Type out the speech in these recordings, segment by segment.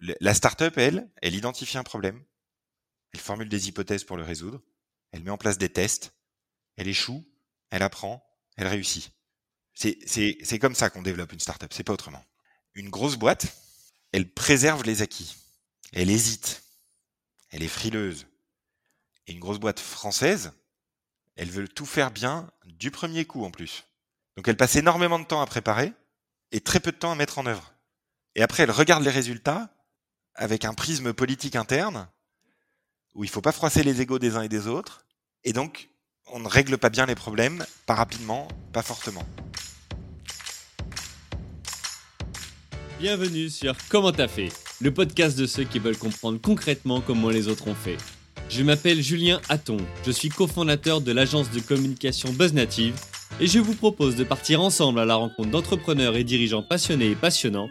la startup, elle, elle identifie un problème, elle formule des hypothèses pour le résoudre, elle met en place des tests, elle échoue, elle apprend, elle réussit. C'est comme ça qu'on développe une startup, c'est pas autrement. Une grosse boîte, elle préserve les acquis. Elle hésite. Elle est frileuse. Et une grosse boîte française, elle veut tout faire bien du premier coup en plus. Donc elle passe énormément de temps à préparer et très peu de temps à mettre en œuvre. Et après, elle regarde les résultats avec un prisme politique interne où il faut pas froisser les égaux des uns et des autres. Et donc, on ne règle pas bien les problèmes, pas rapidement, pas fortement. Bienvenue sur Comment t'as fait, le podcast de ceux qui veulent comprendre concrètement comment les autres ont fait. Je m'appelle Julien Hatton, je suis cofondateur de l'agence de communication BuzzNative et je vous propose de partir ensemble à la rencontre d'entrepreneurs et dirigeants passionnés et passionnants,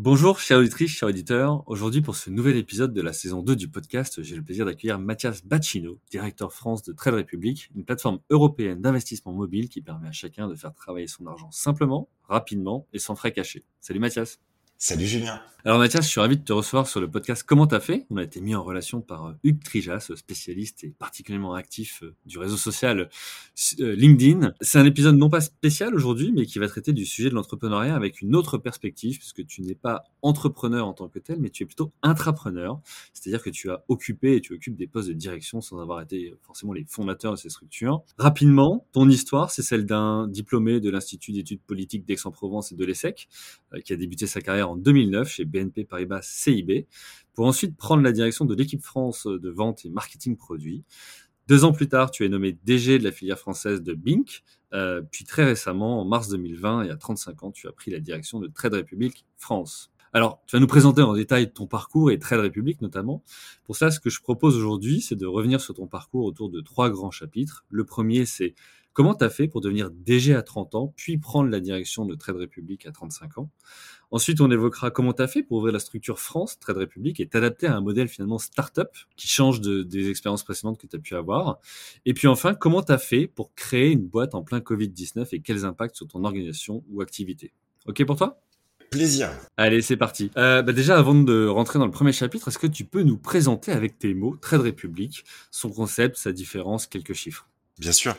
Bonjour chers auditrices, chers auditeurs. Aujourd'hui pour ce nouvel épisode de la saison 2 du podcast, j'ai le plaisir d'accueillir Mathias Bacchino, directeur France de Trade Republic, une plateforme européenne d'investissement mobile qui permet à chacun de faire travailler son argent simplement, rapidement et sans frais cachés. Salut Mathias Salut Julien. Alors Mathias, je suis ravi de te recevoir sur le podcast Comment t'as fait? On a été mis en relation par euh, Hugues Trijas, spécialiste et particulièrement actif euh, du réseau social euh, LinkedIn. C'est un épisode non pas spécial aujourd'hui, mais qui va traiter du sujet de l'entrepreneuriat avec une autre perspective, puisque tu n'es pas entrepreneur en tant que tel, mais tu es plutôt intrapreneur, c'est-à-dire que tu as occupé et tu occupes des postes de direction sans avoir été forcément les fondateurs de ces structures. Rapidement, ton histoire, c'est celle d'un diplômé de l'Institut d'études politiques d'Aix-en-Provence et de l'ESSEC, qui a débuté sa carrière en 2009 chez BNP Paribas CIB, pour ensuite prendre la direction de l'équipe France de vente et marketing produit. Deux ans plus tard, tu es nommé DG de la filière française de Bink, euh, puis très récemment, en mars 2020, et à 35 ans, tu as pris la direction de Trade Republic France. Alors, tu vas nous présenter en détail ton parcours et Trade Republic notamment. Pour ça, ce que je propose aujourd'hui, c'est de revenir sur ton parcours autour de trois grands chapitres. Le premier, c'est comment tu as fait pour devenir DG à 30 ans, puis prendre la direction de Trade Republic à 35 ans? Ensuite, on évoquera comment tu as fait pour ouvrir la structure France, Trade Republic, et t'adapter à un modèle finalement start-up qui change de, des expériences précédentes que tu as pu avoir. Et puis enfin, comment tu as fait pour créer une boîte en plein Covid-19 et quels impacts sur ton organisation ou activité? OK pour toi? Plaisir. Allez, c'est parti. Euh, bah déjà, avant de rentrer dans le premier chapitre, est-ce que tu peux nous présenter avec tes mots Trade Republic, son concept, sa différence, quelques chiffres? Bien sûr.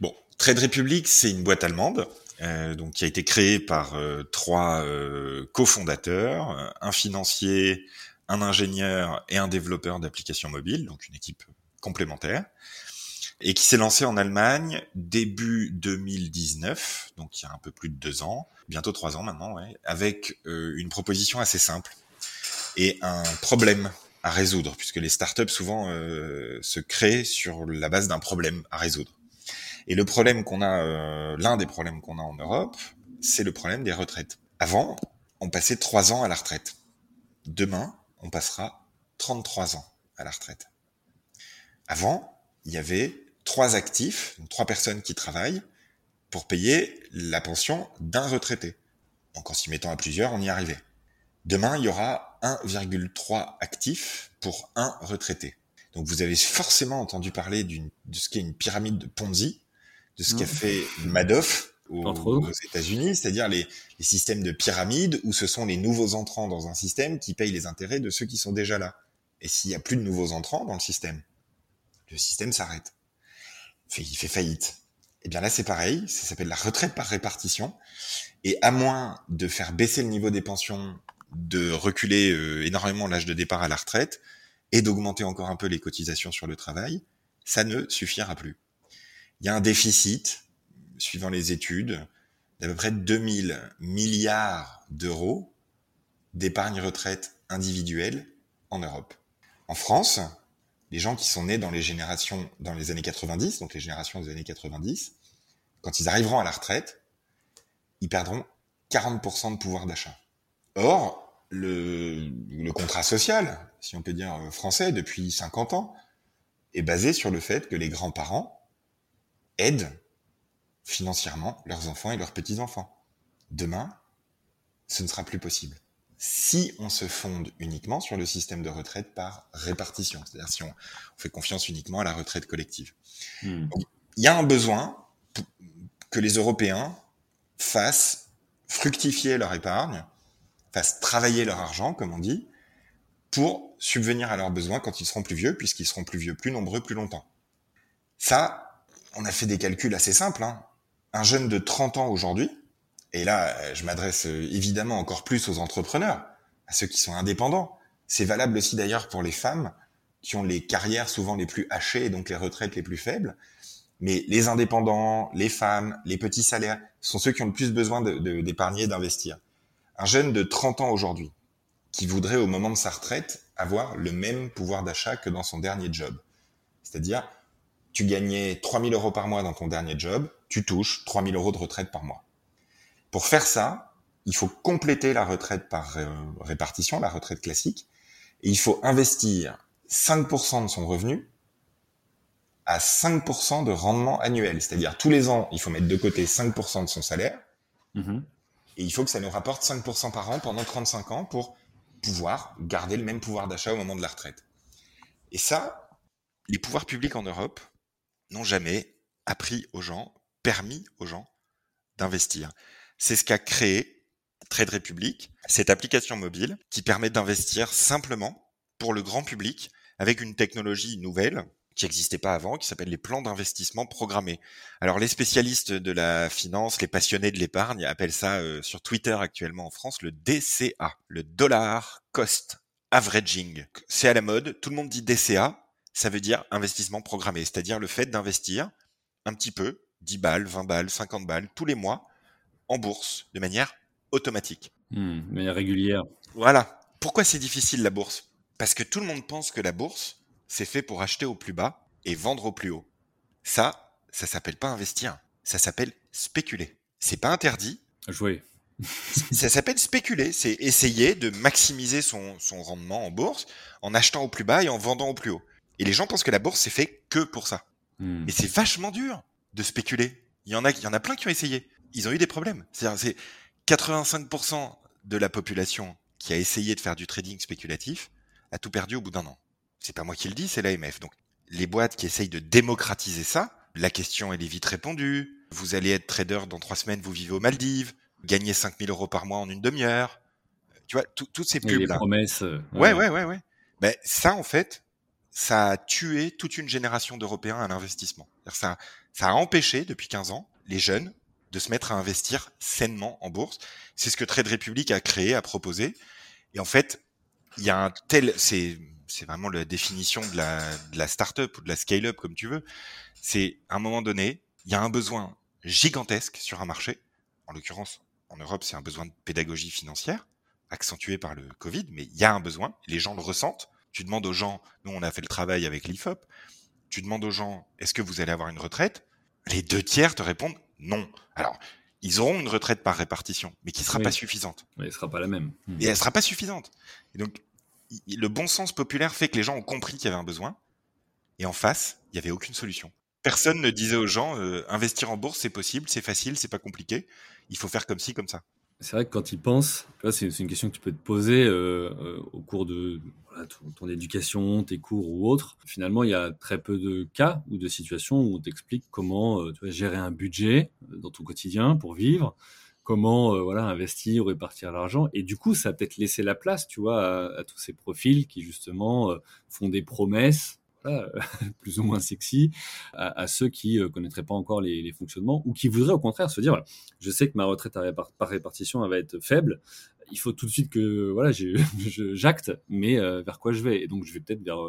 Bon, Trade Republic, c'est une boîte allemande euh, donc qui a été créé par euh, trois euh, cofondateurs, un financier, un ingénieur et un développeur d'applications mobiles, donc une équipe complémentaire, et qui s'est lancé en Allemagne début 2019, donc il y a un peu plus de deux ans, bientôt trois ans maintenant, ouais, avec une proposition assez simple et un problème à résoudre, puisque les startups souvent se créent sur la base d'un problème à résoudre. Et le problème qu'on a, euh, l'un des problèmes qu'on a en Europe, c'est le problème des retraites. Avant, on passait trois ans à la retraite. Demain, on passera 33 ans à la retraite. Avant, il y avait trois actifs, trois personnes qui travaillent pour payer la pension d'un retraité. Donc en s'y mettant à plusieurs, on y arrivait. Demain, il y aura 1,3 actifs pour un retraité. Donc vous avez forcément entendu parler de ce qu'est une pyramide de Ponzi, de ce qu'a fait Madoff aux, États-Unis, c'est-à-dire les, systèmes de pyramide où ce sont les nouveaux entrants dans un système qui payent les intérêts de ceux qui sont déjà là. Et s'il y a plus de nouveaux entrants dans le système, le système s'arrête. Il fait faillite. Et eh bien là, c'est pareil. Ça s'appelle la retraite par répartition. Et à moins de faire baisser le niveau des pensions, de reculer euh, énormément l'âge de départ à la retraite et d'augmenter encore un peu les cotisations sur le travail, ça ne suffira plus il y a un déficit, suivant les études, d'à peu près 2000 milliards d'euros d'épargne retraite individuelle en Europe. En France, les gens qui sont nés dans les générations, dans les années 90, donc les générations des années 90, quand ils arriveront à la retraite, ils perdront 40% de pouvoir d'achat. Or, le, le contrat social, si on peut dire français, depuis 50 ans, est basé sur le fait que les grands-parents aident financièrement leurs enfants et leurs petits-enfants. Demain, ce ne sera plus possible. Si on se fonde uniquement sur le système de retraite par répartition, c'est-à-dire si on, fait confiance uniquement à la retraite collective. Hmm. il y a un besoin que les Européens fassent fructifier leur épargne, fassent travailler leur argent, comme on dit, pour subvenir à leurs besoins quand ils seront plus vieux, puisqu'ils seront plus vieux, plus nombreux, plus longtemps. Ça, on a fait des calculs assez simples. Hein. Un jeune de 30 ans aujourd'hui, et là, je m'adresse euh, évidemment encore plus aux entrepreneurs, à ceux qui sont indépendants. C'est valable aussi d'ailleurs pour les femmes qui ont les carrières souvent les plus hachées et donc les retraites les plus faibles. Mais les indépendants, les femmes, les petits salaires sont ceux qui ont le plus besoin d'épargner, de, d'investir. Un jeune de 30 ans aujourd'hui, qui voudrait au moment de sa retraite avoir le même pouvoir d'achat que dans son dernier job. C'est-à-dire, tu gagnais 3000 euros par mois dans ton dernier job, tu touches 3000 euros de retraite par mois. Pour faire ça, il faut compléter la retraite par euh, répartition, la retraite classique, et il faut investir 5% de son revenu à 5% de rendement annuel. C'est-à-dire tous les ans, il faut mettre de côté 5% de son salaire, mm-hmm. Et il faut que ça nous rapporte 5% par an pendant 35 ans pour pouvoir garder le même pouvoir d'achat au moment de la retraite. Et ça, les pouvoirs publics en Europe n'ont jamais appris aux gens, permis aux gens d'investir. C'est ce qu'a créé Trade Republic, cette application mobile qui permet d'investir simplement pour le grand public avec une technologie nouvelle qui n'existait pas avant, qui s'appelle les plans d'investissement programmés. Alors les spécialistes de la finance, les passionnés de l'épargne appellent ça euh, sur Twitter actuellement en France le DCA, le dollar cost averaging. C'est à la mode, tout le monde dit DCA, ça veut dire investissement programmé, c'est-à-dire le fait d'investir un petit peu, 10 balles, 20 balles, 50 balles tous les mois en bourse de manière automatique. Hmm, de manière régulière. Voilà. Pourquoi c'est difficile la bourse? Parce que tout le monde pense que la bourse, c'est fait pour acheter au plus bas et vendre au plus haut. Ça, ça s'appelle pas investir, ça s'appelle spéculer. C'est pas interdit. Jouer. ça s'appelle spéculer, c'est essayer de maximiser son, son rendement en bourse en achetant au plus bas et en vendant au plus haut. Et les gens pensent que la bourse c'est fait que pour ça. Hmm. Mais c'est vachement dur de spéculer. Il y en a, il y en a plein qui ont essayé. Ils ont eu des problèmes. C'est-à-dire, c'est 85% de la population qui a essayé de faire du trading spéculatif a tout perdu au bout d'un an c'est pas moi qui le dis, c'est l'AMF. Donc, les boîtes qui essayent de démocratiser ça, la question elle est vite répondue. Vous allez être trader dans trois semaines, vous vivez aux Maldives, gagnez 5000 euros par mois en une demi-heure. Tu vois, toutes ces pubs. Les promesses. Euh, ouais, ouais, ouais, ouais. Ben, ça, en fait, ça a tué toute une génération d'Européens à l'investissement. Ça, ça a empêché, depuis 15 ans, les jeunes de se mettre à investir sainement en bourse. C'est ce que Trade Republic a créé, a proposé. Et en fait, il y a un tel, c'est c'est vraiment la définition de la, de la start-up ou de la scale-up, comme tu veux. C'est, à un moment donné, il y a un besoin gigantesque sur un marché. En l'occurrence, en Europe, c'est un besoin de pédagogie financière, accentué par le Covid, mais il y a un besoin, les gens le ressentent. Tu demandes aux gens, nous on a fait le travail avec l'IFOP, tu demandes aux gens, est-ce que vous allez avoir une retraite? Les deux tiers te répondent non. Alors, ils auront une retraite par répartition, mais qui sera pas suffisante. Mais elle sera pas la même. Et elle sera pas suffisante. Et donc, le bon sens populaire fait que les gens ont compris qu'il y avait un besoin. Et en face, il n'y avait aucune solution. Personne ne disait aux gens, euh, investir en bourse, c'est possible, c'est facile, c'est pas compliqué. Il faut faire comme ci, comme ça. C'est vrai que quand ils pensent, c'est une question que tu peux te poser euh, euh, au cours de ton, éducation, tes cours ou autres. Finalement, il y a très peu de cas ou de situations où on t'explique comment gérer un budget dans ton quotidien pour vivre, comment euh, voilà investir ou répartir l'argent. Et du coup ça a peut-être laissé la place tu vois à, tous ces profils qui justement euh, font des promesses plus ou moins sexy à, ceux qui euh, connaîtraient pas encore les, fonctionnements ou qui voudraient au contraire se dire je sais que ma retraite par répartition elle va être faible. Il faut tout de suite que voilà j'acte mais vers quoi je vais? Et donc je vais peut-être vers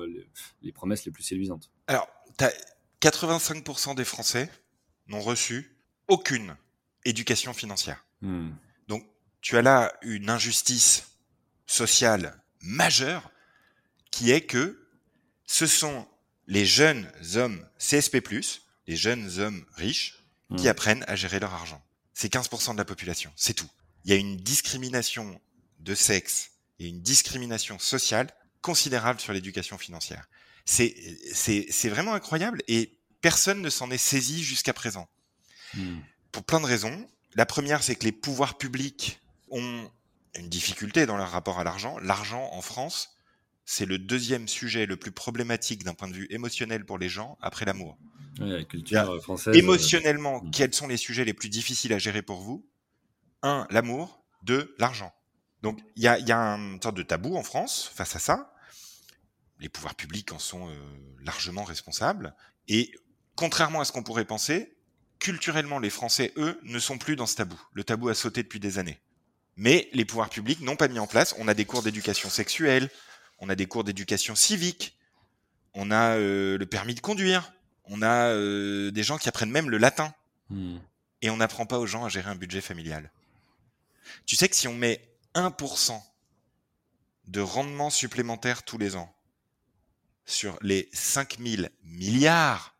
les, promesses les plus séduisantes. Alors 85% des Français n'ont reçu aucune éducation financière. Hmm. Donc, tu as là une injustice sociale majeure qui est que ce sont les jeunes hommes CSP+, les jeunes hommes riches, qui hmm. apprennent à gérer leur argent. C'est 15% de la population, c'est tout. Il y a une discrimination de sexe et une discrimination sociale considérable sur l'éducation financière. C'est, c'est, c'est vraiment incroyable et personne ne s'en est saisi jusqu'à présent. Hmm. Pour plein de raisons. La première, c'est que les pouvoirs publics ont une difficulté dans leur rapport à l'argent. L'argent en France, c'est le deuxième sujet le plus problématique d'un point de vue émotionnel pour les gens après l'amour. la culture française. Émotionnellement, euh, quels sont les sujets les plus difficiles à gérer pour vous? Un, l'amour. Deux, l'argent. Donc il y a, y a une sorte de tabou en France face à ça. Les pouvoirs publics en sont euh, largement responsables. Et contrairement à ce qu'on pourrait penser, culturellement, les Français, eux, ne sont plus dans ce tabou. Le tabou a sauté depuis des années. Mais les pouvoirs publics n'ont pas mis en place. On a des cours d'éducation sexuelle, on a des cours d'éducation civique, on a euh, le permis de conduire, on a euh, des gens qui apprennent même le latin. Hmm. Et on n'apprend pas aux gens à gérer un budget familial. Tu sais que si on met 1% de rendement supplémentaire tous les ans sur les 5000 milliards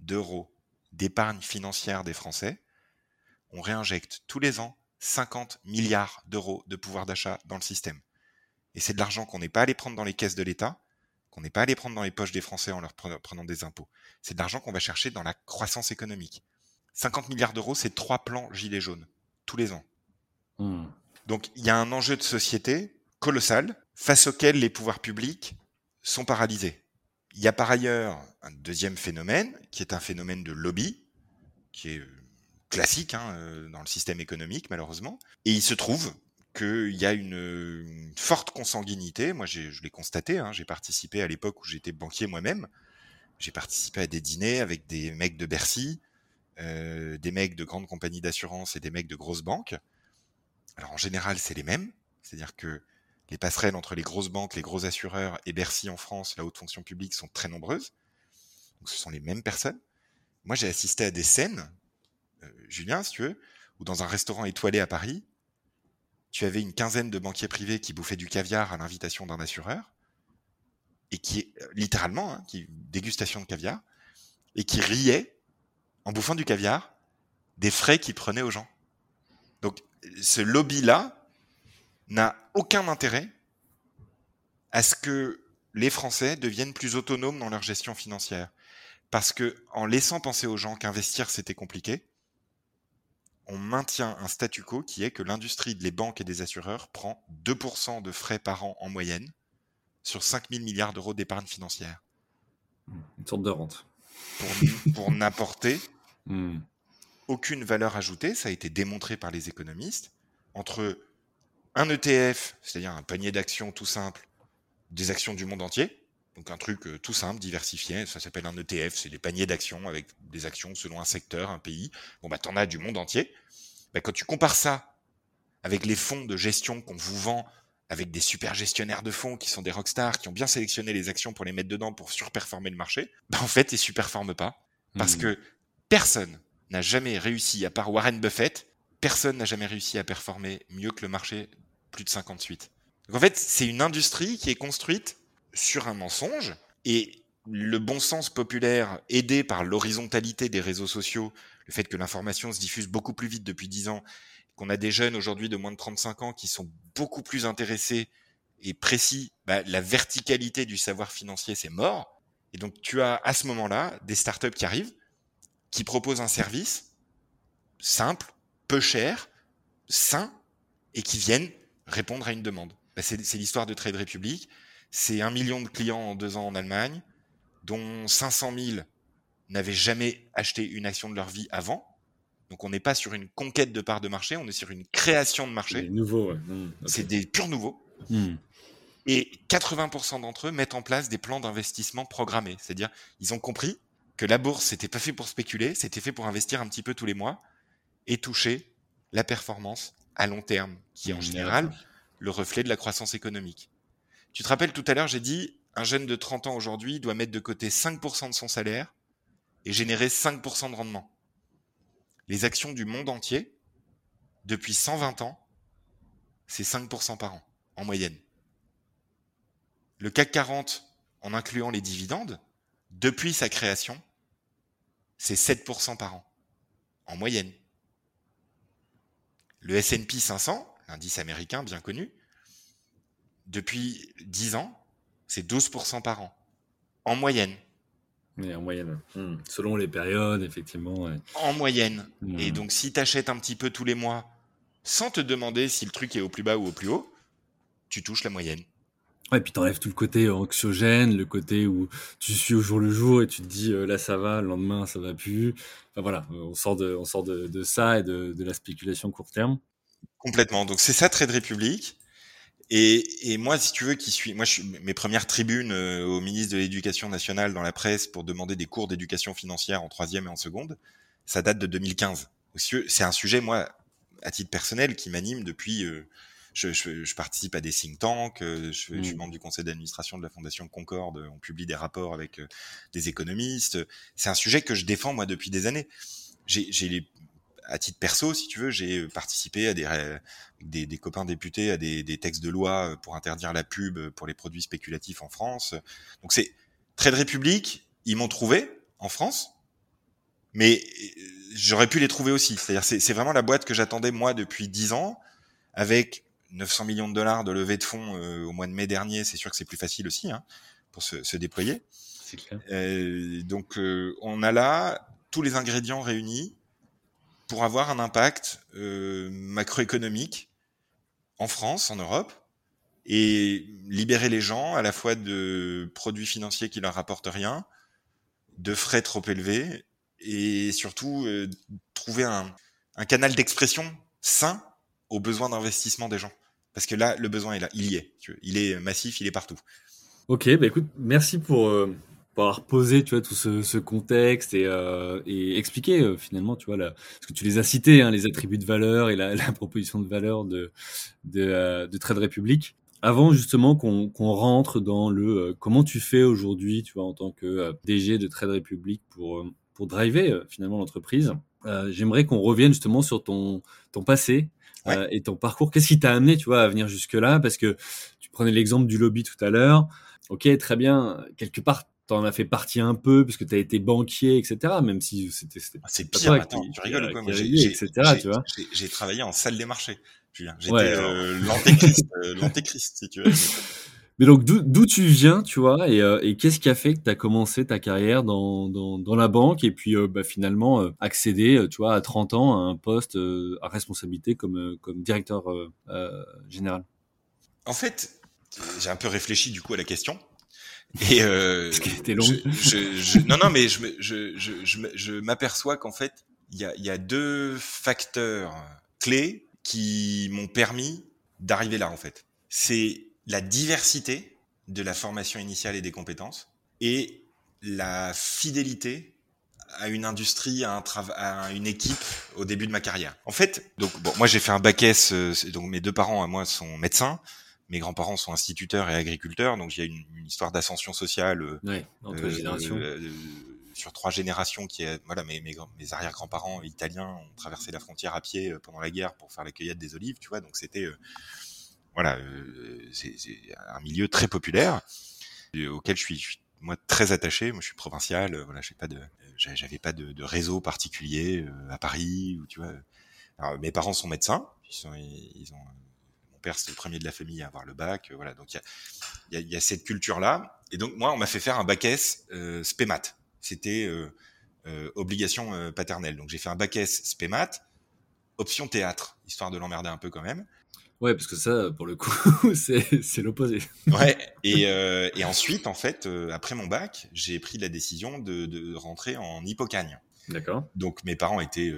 d'euros d'épargne financière des Français, on réinjecte tous les ans 50 milliards d'euros de pouvoir d'achat dans le système. Et c'est de l'argent qu'on n'est pas allé prendre dans les caisses de l'État, qu'on n'est pas allé prendre dans les poches des Français en leur prenant des impôts. C'est de l'argent qu'on va chercher dans la croissance économique. 50 milliards d'euros, c'est trois plans gilets jaunes, tous les ans. Hmm. Donc il y a un enjeu de société colossal face auquel les pouvoirs publics sont paralysés. Il y a par ailleurs un deuxième phénomène, qui est un phénomène de lobby, qui est euh, classique hein, euh, dans le système économique malheureusement. Et il se trouve qu'il y a une, forte consanguinité. Moi, je l'ai constaté. Hein, j'ai participé à l'époque où j'étais banquier moi-même. J'ai participé à des dîners avec des mecs de Bercy, euh, des mecs de grandes compagnies d'assurance et des mecs de grosses banques. Alors en général, c'est les mêmes. C'est-à-dire que les passerelles entre les grosses banques, les gros assureurs et Bercy en France, la haute fonction publique, sont très nombreuses. Donc ce sont les mêmes personnes. Moi, j'ai assisté à des scènes, euh, Julien, si tu veux, où dans un restaurant étoilé à Paris, tu avais une quinzaine de banquiers privés qui bouffaient du caviar à l'invitation d'un assureur, et qui, euh, littéralement, hein, qui dégustation de caviar, et qui riaient en bouffant du caviar des frais qu'ils prenaient aux gens. Donc, ce lobby-là, n'a aucun intérêt à ce que les Français deviennent plus autonomes dans leur gestion financière. Parce que en laissant penser aux gens qu'investir c'était compliqué, on maintient un statu quo qui est que l'industrie des banques et des assureurs prend 2% de frais par an en moyenne sur 5000 milliards d'euros d'épargne financière. Une sorte de rente. Pour, n'apporter hmm. aucune valeur ajoutée, ça a été démontré par les économistes, entre un ETF, c'est-à-dire un panier d'actions tout simple, des actions du monde entier. Donc un truc euh, tout simple, diversifié, ça s'appelle un ETF, c'est des paniers d'actions avec des actions selon un secteur, un pays. Bon bah t'en as du monde entier. Bah, quand tu compares ça avec les fonds de gestion qu'on vous vend avec des super gestionnaires de fonds qui sont des rockstars, qui ont bien sélectionné les actions pour les mettre dedans pour surperformer le marché, bah en fait ils superforment pas. Parce mmh. que personne n'a jamais réussi, à part Warren Buffett, personne n'a jamais réussi à performer mieux que le marché plus de 58. Donc en fait, c'est une industrie qui est construite sur un mensonge et le bon sens populaire aidé par l'horizontalité des réseaux sociaux, le fait que l'information se diffuse beaucoup plus vite depuis 10 ans, qu'on a des jeunes aujourd'hui de moins de 35 ans qui sont beaucoup plus intéressés et précis, bah, la verticalité du savoir financier, c'est mort. Et donc tu as à ce moment-là des startups qui arrivent, qui proposent un service simple, peu cher, sain, et qui viennent répondre à une demande. Bah, c'est l'histoire de Trade Republic. C'est un million de clients en deux ans en Allemagne, dont 500 000 n'avaient jamais acheté une action de leur vie avant. Donc on n'est pas sur une conquête de part de marché, on est sur une création de marché. Nouveau, mmh, C'est des purs nouveaux. Mmh. Et 80% d'entre eux mettent en place des plans d'investissement programmés. C'est-à-dire, ils ont compris que la bourse, c'était pas fait pour spéculer, c'était fait pour investir un petit peu tous les mois et toucher la performance à long terme, qui est en général le reflet de la croissance économique. Tu te rappelles tout à l'heure, j'ai dit, un jeune de 30 ans aujourd'hui doit mettre de côté 5% de son salaire et générer 5% de rendement. Les actions du monde entier, depuis 120 ans, c'est 5% par an, en moyenne. Le CAC 40, en incluant les dividendes, depuis sa création, c'est 7% par an, en moyenne. Le S&P 500, l'indice américain bien connu, depuis 10 ans, c'est 12% par an. En moyenne. Mais en moyenne. Hmm. Selon les périodes, effectivement. En moyenne. Et hmm. donc, si tu achètes un petit peu tous les mois, sans te demander si le truc est au plus bas ou au plus haut, tu touches la moyenne. Ouais, puis t'enlèves tout le côté anxiogène, le côté où tu suis au jour le jour et tu te dis euh, là ça va, le lendemain ça va plus. Enfin voilà, on sort de, on sort de, de ça et de, de, la spéculation court terme. Complètement. Donc c'est ça Trade République. Et, et, moi, si tu veux, qui suis, moi, je suis, mes premières tribunes euh, au ministre de l'Éducation nationale dans la presse pour demander des cours d'éducation financière en troisième et en seconde, ça date de 2015. C'est un sujet, moi, à titre personnel, qui m'anime depuis. Euh, je, je, je, participe à des think tanks, euh, je, je suis mmh. membre du conseil d'administration de la Fondation Concorde, on publie des rapports avec des économistes. C'est un sujet que je défends moi depuis des années. J'ai les à titre perso, si tu veux, j'ai participé à des, des, des, copains députés à des, des, textes de loi pour interdire la pub pour les produits spéculatifs en France. Donc c'est Trade République, ils m'ont trouvé en France, mais j'aurais pu les trouver aussi. C'est-à-dire c'est vraiment la boîte que j'attendais moi depuis dix ans, avec 900 millions de dollars de levée de fonds euh, au mois de mai dernier. C'est sûr que c'est plus facile aussi hein, pour se, se déployer. Clair. Euh, donc euh, on a là tous les ingrédients réunis pour avoir un impact euh, macroéconomique en France, en Europe, et libérer les gens à la fois de produits financiers qui leur rapportent rien, de frais trop élevés, et surtout euh, trouver un, un canal d'expression sain aux besoins d'investissement des gens. Parce que là, le besoin est là, il y est. Il est massif, il est partout. Ok, bah écoute, merci pour, euh, pour avoir posé tu vois tout ce, contexte et, euh, expliquer euh, finalement tu vois la, que tu les as cités hein, les attributs de valeur et la, proposition de valeur de euh, de Trade Republic avant justement qu'on qu'on rentre dans le comment tu fais aujourd'hui tu vois en tant que DG de Trade Republic pour pour driver finalement l'entreprise j'aimerais qu'on revienne justement sur ton ton passé ouais. et ton parcours qu'est-ce qui t'a amené tu vois à venir jusque là parce que tu prenais l'exemple du lobby tout à l'heure ok très bien quelque part t'en as fait partie un peu parce que tu as été banquier, etc. Même si c'était. Ah, c'est pire. Attends, tu rigoles ou quoi? Moi, j'ai travaillé en salle des marchés. Julien, j'étais euh, l'antéchrist, euh, l'antéchrist, si tu veux. Mais donc d'où tu viens, tu vois, et, euh, et qu'est-ce qui a fait que tu as commencé ta carrière dans, dans, dans la banque et puis euh, bah, finalement euh, accéder, tu vois, à 30 ans à un poste à responsabilité comme, comme directeur général? En fait, j'ai un peu réfléchi du coup à la question et euh, long. Je, je, non, non, mais je, je, je, je m'aperçois qu'en fait, il y a, y a deux facteurs clés qui m'ont permis d'arriver là, en fait. C'est la diversité de la formation initiale et des compétences et la fidélité à une industrie, à, un à une équipe au début de ma carrière. En fait, donc bon, moi j'ai fait un bac S, euh, donc mes deux parents à moi sont médecins mes grands-parents sont instituteurs et agriculteurs, donc il y a une, une histoire d'ascension sociale euh, ouais, entre euh, générations. Euh, sur trois générations qui est voilà mes, mes, mes arrière-grands-parents italiens ont traversé la frontière à pied pendant la guerre pour faire la cueillette des olives, tu vois, donc c'était voilà c'est un milieu très populaire auquel je suis, je suis, moi très attaché. Moi je suis provincial, voilà, j'ai pas de j'avais pas de, de, réseau particulier à Paris ou tu vois. Alors, mes parents sont médecins, ils, sont, ils ont père c'était le premier de la famille à avoir le bac. Euh, voilà, donc il y a, y, y a, cette culture-là. Et donc moi, on m'a fait faire un bac S euh, spémat. C'était euh, euh, obligation euh, paternelle. Donc j'ai fait un bac S spémat, option théâtre, histoire de l'emmerder un peu quand même. Ouais, parce que ça, pour le coup, c'est l'opposé. ouais. Et, euh, et ensuite, en fait, après mon bac, j'ai pris la décision de, de rentrer en hippocagne. D'accord. Donc mes parents étaient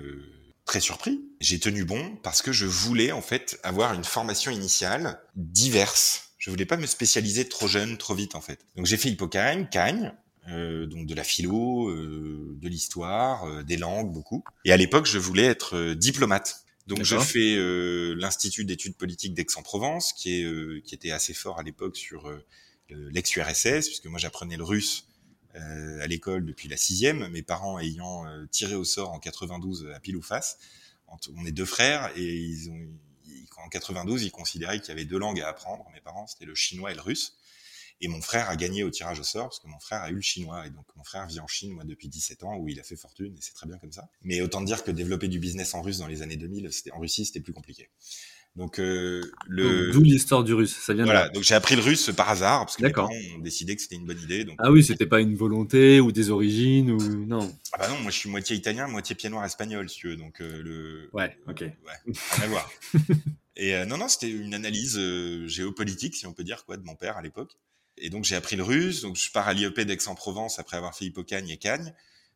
très surpris. J'ai tenu bon parce que je voulais en fait avoir une formation initiale diverse. Je voulais pas me spécialiser trop jeune, trop vite en fait. Donc j'ai fait Hippocagne, Cagne, euh, donc de la philo, euh, de l'histoire, euh, des langues, beaucoup. Et à l'époque, je voulais être euh, diplomate. Donc je fais euh, l'institut d'études politiques d'Aix-en-Provence, qui est euh, qui était assez fort à l'époque sur l'ex-URSS, puisque moi j'apprenais le russe euh, à l'école depuis la sixième, mes parents ayant euh, tiré au sort en 92 à pile ou face. On est deux frères et ils ont, en 92, ils considéraient qu'il y avait deux langues à apprendre. Mes parents, c'était le chinois et le russe. Et mon frère a gagné au tirage au sort parce que mon frère a eu le chinois. Et donc, mon frère vit en Chine, moi, depuis 17 ans, où il a fait fortune et c'est très bien comme ça. Mais autant dire que développer du business en russe dans les années 2000, c'était, en Russie, c'était plus compliqué. Donc, euh, le... D'où l'histoire du russe. Ça vient voilà. de Donc, j'ai appris le russe par hasard parce que mes parents ont décidé que c'était une bonne idée. Donc... Ah oui, c'était pas une volonté ou des origines ou non. Ah bah non, moi je suis moitié italien, moitié pied noir espagnol, si tu veux. Donc, euh, le. Ouais, ok. Ouais, rien à voir. Et euh, non, non, c'était une analyse euh, géopolitique, si on peut dire, quoi, de mon père à l'époque. Et donc, j'ai appris le russe. Donc, je pars à l'IEP d'Aix-en-Provence après avoir fait Hippocagne et Cagne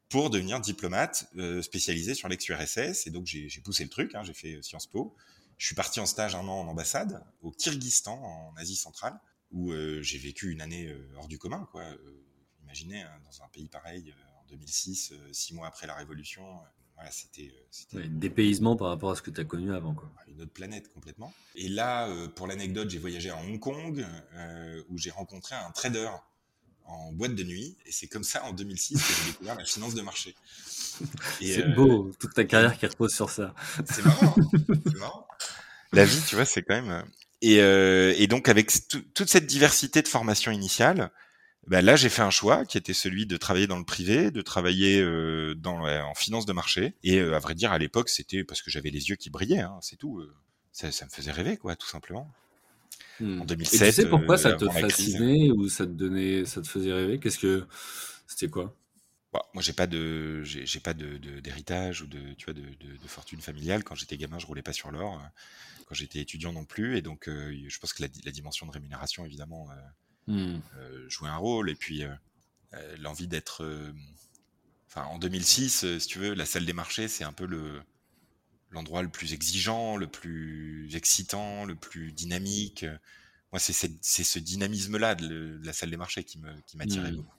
pour devenir diplomate euh, spécialisé sur l'ex-URSS. Et donc, j'ai poussé le truc. Hein, j'ai fait Sciences Po. Je suis parti en stage un an en ambassade au Kyrgyzstan, en Asie centrale, où euh, j'ai vécu une année euh, hors du commun. Quoi. Euh, imaginez, hein, dans un pays pareil, en 2006, six mois après la Révolution, voilà, c'était ouais, dépaysement par rapport à ce que tu as connu avant. Quoi. Une autre planète complètement. Et là, pour l'anecdote, j'ai voyagé à Hong Kong, où j'ai rencontré un trader en boîte de nuit. Et c'est comme ça, en 2006, que j'ai découvert la finance de marché. C'est euh, beau, toute ta carrière qui repose sur ça. C'est marrant. Marrant. La vie, tu vois, c'est quand même. Euh, et, euh, et donc, avec toute cette diversité de formation initiale, ben là, j'ai fait un choix qui était celui de travailler dans le privé, de travailler euh, dans, en finance de marché. Et à vrai dire, à l'époque, c'était parce que j'avais les yeux qui brillaient, hein, c'est tout. Ça, ça, me faisait rêver, quoi, tout simplement. Hmm. En 2007. Et tu sais pourquoi ça te fascinait ou ça te donnait, ça te faisait rêver? Qu'est-ce que c'était quoi? Bah, moi, j'ai pas de, j'ai pas de, d'héritage ou de, tu vois, de, de, fortune familiale. Quand j'étais gamin, je roulais pas sur l'or. Quand j'étais étudiant non plus. Et donc, euh, je pense que la, la, dimension de rémunération, évidemment, euh, mmh. euh, jouait un rôle. Et puis, l'envie d'être, enfin, en 2006, si tu veux, la salle des marchés, c'est un peu le, l'endroit le plus exigeant, le plus excitant, le plus dynamique. Moi, c'est, c'est, ce dynamisme-là de, la salle des marchés qui me, qui m'attirait mmh. beaucoup.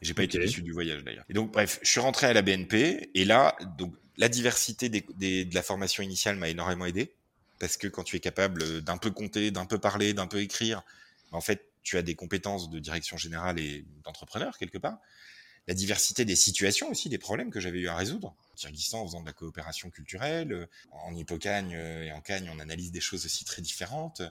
J'ai pas été déçu du voyage d'ailleurs. Et donc bref, je suis rentré à la BNP et là, donc la diversité des, des, de la formation initiale m'a énormément aidé parce que quand tu es capable d'un peu compter, d'un peu parler, d'un peu écrire, en fait, tu as des compétences de direction générale et d'entrepreneur quelque part. La diversité des situations aussi, des problèmes que j'avais eu à résoudre. En Kyrgyzstan, en faisant de la coopération culturelle, en Hippocagne et en Cagne, on analyse des choses aussi très différentes.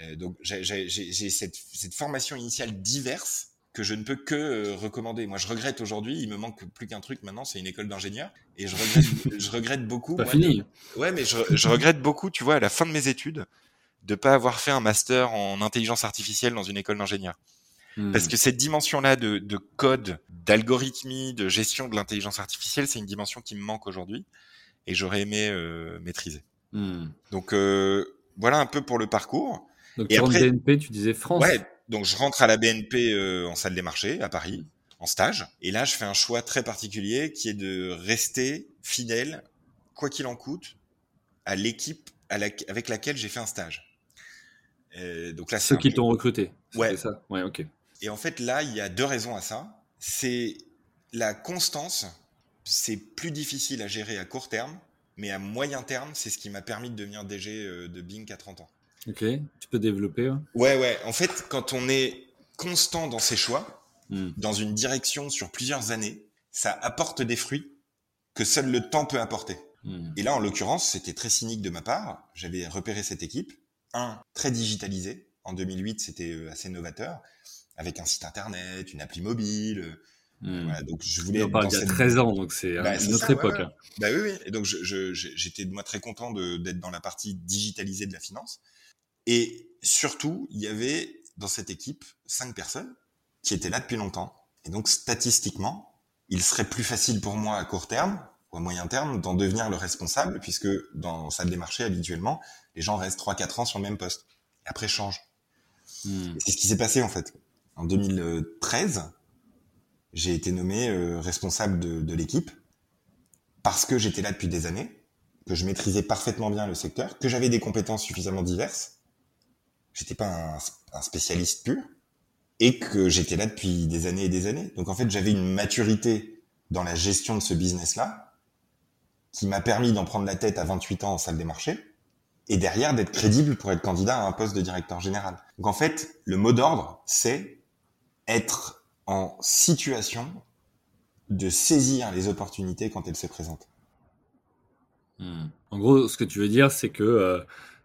Euh, donc j'ai cette, cette formation initiale diverse que je ne peux que euh, recommander. Moi, je regrette aujourd'hui, il me manque plus qu'un truc maintenant, c'est une école d'ingénieur. Et je regrette, je regrette beaucoup. Pas fini. Ouais, mais je, je, regrette beaucoup, tu vois, à la fin de mes études, de pas avoir fait un master en intelligence artificielle dans une école d'ingénieur. Hmm. Parce que cette dimension-là de, de code, d'algorithmie, de gestion de l'intelligence artificielle, c'est une dimension qui me manque aujourd'hui et j'aurais aimé euh, maîtriser. Hmm. Donc euh, voilà un peu pour le parcours. Donc et tu après, BNP, tu disais France. Ouais, donc je rentre à la BNP euh, en salle des marchés à Paris en stage et là je fais un choix très particulier qui est de rester fidèle quoi qu'il en coûte à l'équipe avec laquelle j'ai fait un stage. Euh, donc là ceux qui t'ont recruté. Ouais. ça. Ouais, OK. Et en fait là, il y a deux raisons à ça. C'est la constance, c'est plus difficile à gérer à court terme, mais à moyen terme, c'est ce qui m'a permis de devenir DG euh, de Bing à 30 ans. Ok, tu peux développer Ouais, ouais. En fait, quand on est constant dans ses choix, hmm. dans une direction sur plusieurs années, ça apporte des fruits que seul le temps peut apporter. Hmm. Et là, en l'occurrence, c'était très cynique de ma part. J'avais repéré cette équipe, un, très digitalisée. En 2008, c'était euh, assez novateur, avec un site internet, une appli mobile. Hmm. Voilà, donc je voulais. On parle d'il y a 13 ans, donc c'est bah, une autre époque. Hein. Bah oui, oui. Et donc j'étais moi très content d'être dans la partie digitalisée de la finance. Et surtout, il y avait dans cette équipe cinq personnes qui étaient là depuis longtemps. Et donc, statistiquement, il serait plus facile pour moi à court terme ou à moyen terme d'en devenir le responsable, puisque dans salle des marchés, habituellement, les gens restent 3-4 ans sur le même poste. Et après, changent. Hmm. C'est ce qui s'est passé, en fait. En 2013, j'ai été nommé euh, responsable de, de l'équipe parce que j'étais là depuis des années, que je maîtrisais parfaitement bien le secteur, que j'avais des compétences suffisamment diverses j'étais pas un, spécialiste pur et que j'étais là depuis des années et des années. Donc en fait, j'avais une maturité dans la gestion de ce business-là qui m'a permis d'en prendre la tête à 28 ans en salle des marchés et derrière d'être crédible pour être candidat à un poste de directeur général. Donc en fait, le mot d'ordre, c'est être en situation de saisir les opportunités quand elles se présentent. Hmm. En gros, ce que tu veux dire, c'est que, euh,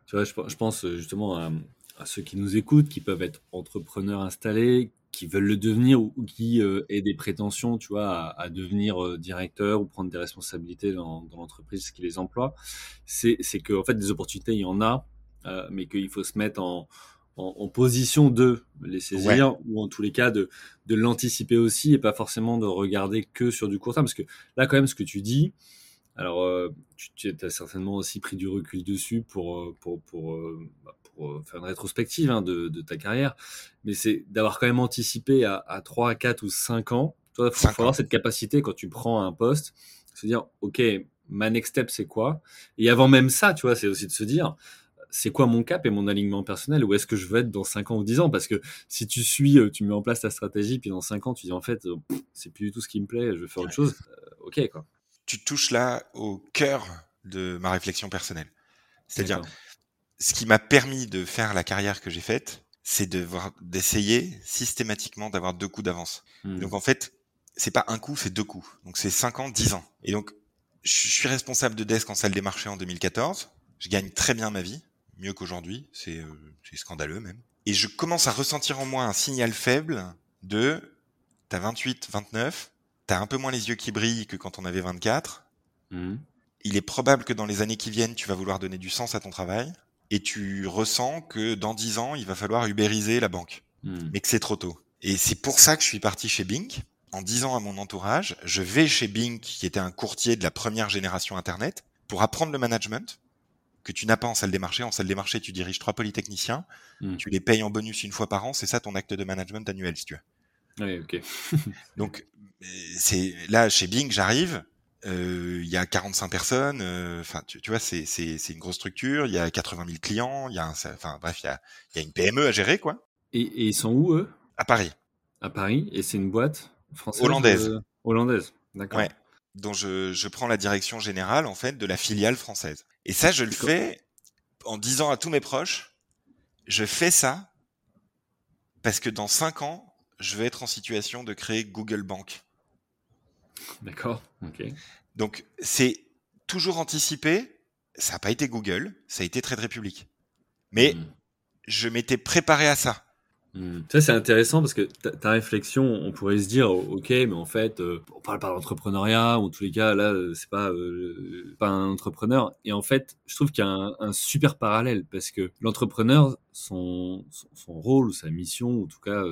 je, pense justement à, à ceux qui nous écoutent, qui peuvent être entrepreneurs installés, qui veulent le devenir ou, qui euh, aient des prétentions, tu vois, à, devenir euh, directeur ou prendre des responsabilités dans, dans l'entreprise qui les emploie, c'est que en fait des opportunités il y en a, euh, mais qu'il faut se mettre en, en, en, position de les saisir ou en tous les cas de, de l'anticiper aussi et pas forcément de regarder que sur du court terme. Parce que là quand même ce que tu dis alors euh, tu, tu as certainement aussi pris du recul dessus pour pour pour, bah, pour euh, faire une rétrospective hein, de, de, ta carrière, mais c'est d'avoir quand même anticipé à, à 3, 4 ou 5 ans. Toi, il faut, avoir cette capacité quand tu prends un poste, se dire, OK, ma next step, c'est quoi? Et avant même ça, tu vois, c'est aussi de se dire, c'est quoi mon cap et mon alignement personnel? Où est-ce que je veux être dans 5 ans ou 10 ans? Parce que si tu suis, euh, tu mets en place ta stratégie, puis dans 5 ans, tu dis, en fait, euh, c'est plus du tout ce qui me plaît, je veux faire autre chose. OK, quoi. Tu touches là au cœur de ma réflexion personnelle. C'est-à-dire, ce qui m'a permis de faire la carrière que j'ai faite, c'est de d'essayer systématiquement d'avoir deux coups d'avance. Hmm. Donc en fait, c'est pas un coup, c'est deux coups. Donc c'est cinq ans, dix ans. Et donc je suis responsable de desk en salle des marchés en 2014. Je gagne très bien ma vie, mieux qu'aujourd'hui. C'est euh, scandaleux même. Et je commence à ressentir en moi un signal faible de t'as 28, 29, t'as un peu moins les yeux qui brillent que quand on avait 24. Hmm. Il est probable que dans les années qui viennent, tu vas vouloir donner du sens à ton travail et tu ressens que dans dix ans, il va falloir ubériser la banque, hmm. mais que c'est trop tôt. Et c'est pour ça que je suis parti chez Bing. En disant à mon entourage, je vais chez Bing, qui était un courtier de la première génération Internet, pour apprendre le management que tu n'as pas en salle des marchés. En salle des marchés, tu diriges trois polytechniciens, hmm. tu les payes en bonus une fois par an, c'est ça ton acte de management annuel, si tu veux. Oui, ok. Donc, c'est là chez Bing, j'arrive, euh, il y a 45 personnes. Euh, enfin, tu, tu, vois, c'est c'est une grosse structure. Il y a 80 000 clients. Il y a, enfin bref, il y a, y a une PME à gérer, quoi. Et, et ils sont où eux? À Paris. À Paris. Et c'est une boîte française Hollandaise. Euh, hollandaise. D'accord. Ouais. Dont je, je prends la direction générale en fait de la filiale française. Et ça, je le fais en disant à tous mes proches, je fais ça parce que dans cinq ans, je vais être en situation de créer Google Bank. D'accord, ok. Donc c'est toujours anticipé. Ça n'a pas été Google, ça a été Trade Republic. Mais hmm. je m'étais préparé à ça. Hmm. Ça, c'est intéressant parce que ta, réflexion, on pourrait se dire, ok, mais en fait, euh, on parle pas d'entrepreneuriat, ou en tous les cas, là, euh, c'est pas, euh, pas un entrepreneur. Et en fait, je trouve qu'il y a un, un, super parallèle parce que l'entrepreneur, son, son, rôle, sa mission, en tout cas,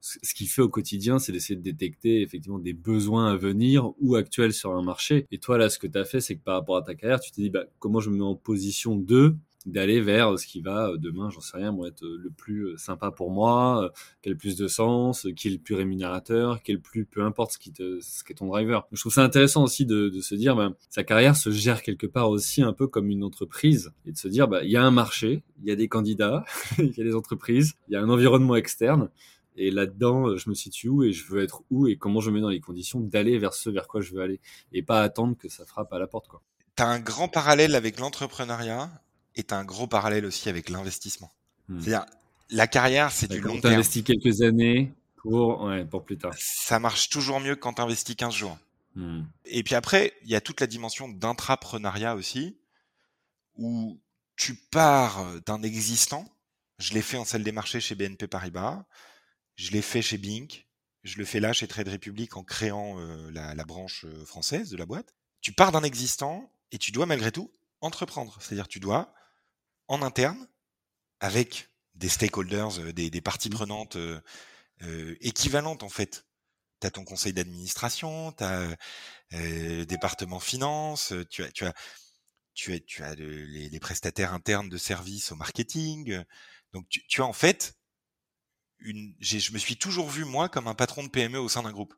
ce qu'il fait au quotidien, c'est d'essayer de détecter effectivement des besoins à venir ou actuels sur un marché. Et toi, là, ce que tu as fait, c'est que par rapport à ta carrière, tu t'es dit, bah, comment je me mets en position de d'aller vers ce qui va demain, j'en sais rien, moi, être le plus sympa pour moi, le plus de sens, qui est le plus rémunérateur, qui est le plus, peu importe ce qui te, ce qui est ton driver. Je trouve ça intéressant aussi de, de se dire, bah, sa carrière se gère quelque part aussi un peu comme une entreprise et de se dire, bah, il y a un marché, il y a des candidats, il y a des entreprises, il y a un environnement externe et là-dedans, je me situe où et je veux être où et comment je me mets dans les conditions d'aller vers ce vers quoi je veux aller et pas attendre que ça frappe à la porte. Quoi. Tu as un grand parallèle avec l'entrepreneuriat as un gros parallèle aussi avec l'investissement. Hmm. C'est-à-dire, la carrière, c'est du long terme. Tu investis quelques années pour, ouais, pour plus tard. Ça marche toujours mieux quand tu investis 15 jours. Hmm. Et puis après, il y a toute la dimension d'intrapreneuriat aussi, où tu pars d'un existant. Je l'ai fait en salle des marchés chez BNP Paribas. Je l'ai fait chez Bink, je le fais là chez Trade Republic en créant euh, la, la, branche euh, française de la boîte. Tu pars d'un existant et tu dois malgré tout entreprendre. C'est-à-dire tu dois, en interne, avec des stakeholders, euh, des, des parties mmh. prenantes euh, équivalentes en fait. Tu as ton conseil d'administration, tu as euh, département finance, tu as, tu as, tu as, tu as les, les, prestataires internes de services au marketing. Donc tu, tu as en fait une, je me suis toujours vu moi comme un patron de PME au sein d'un groupe.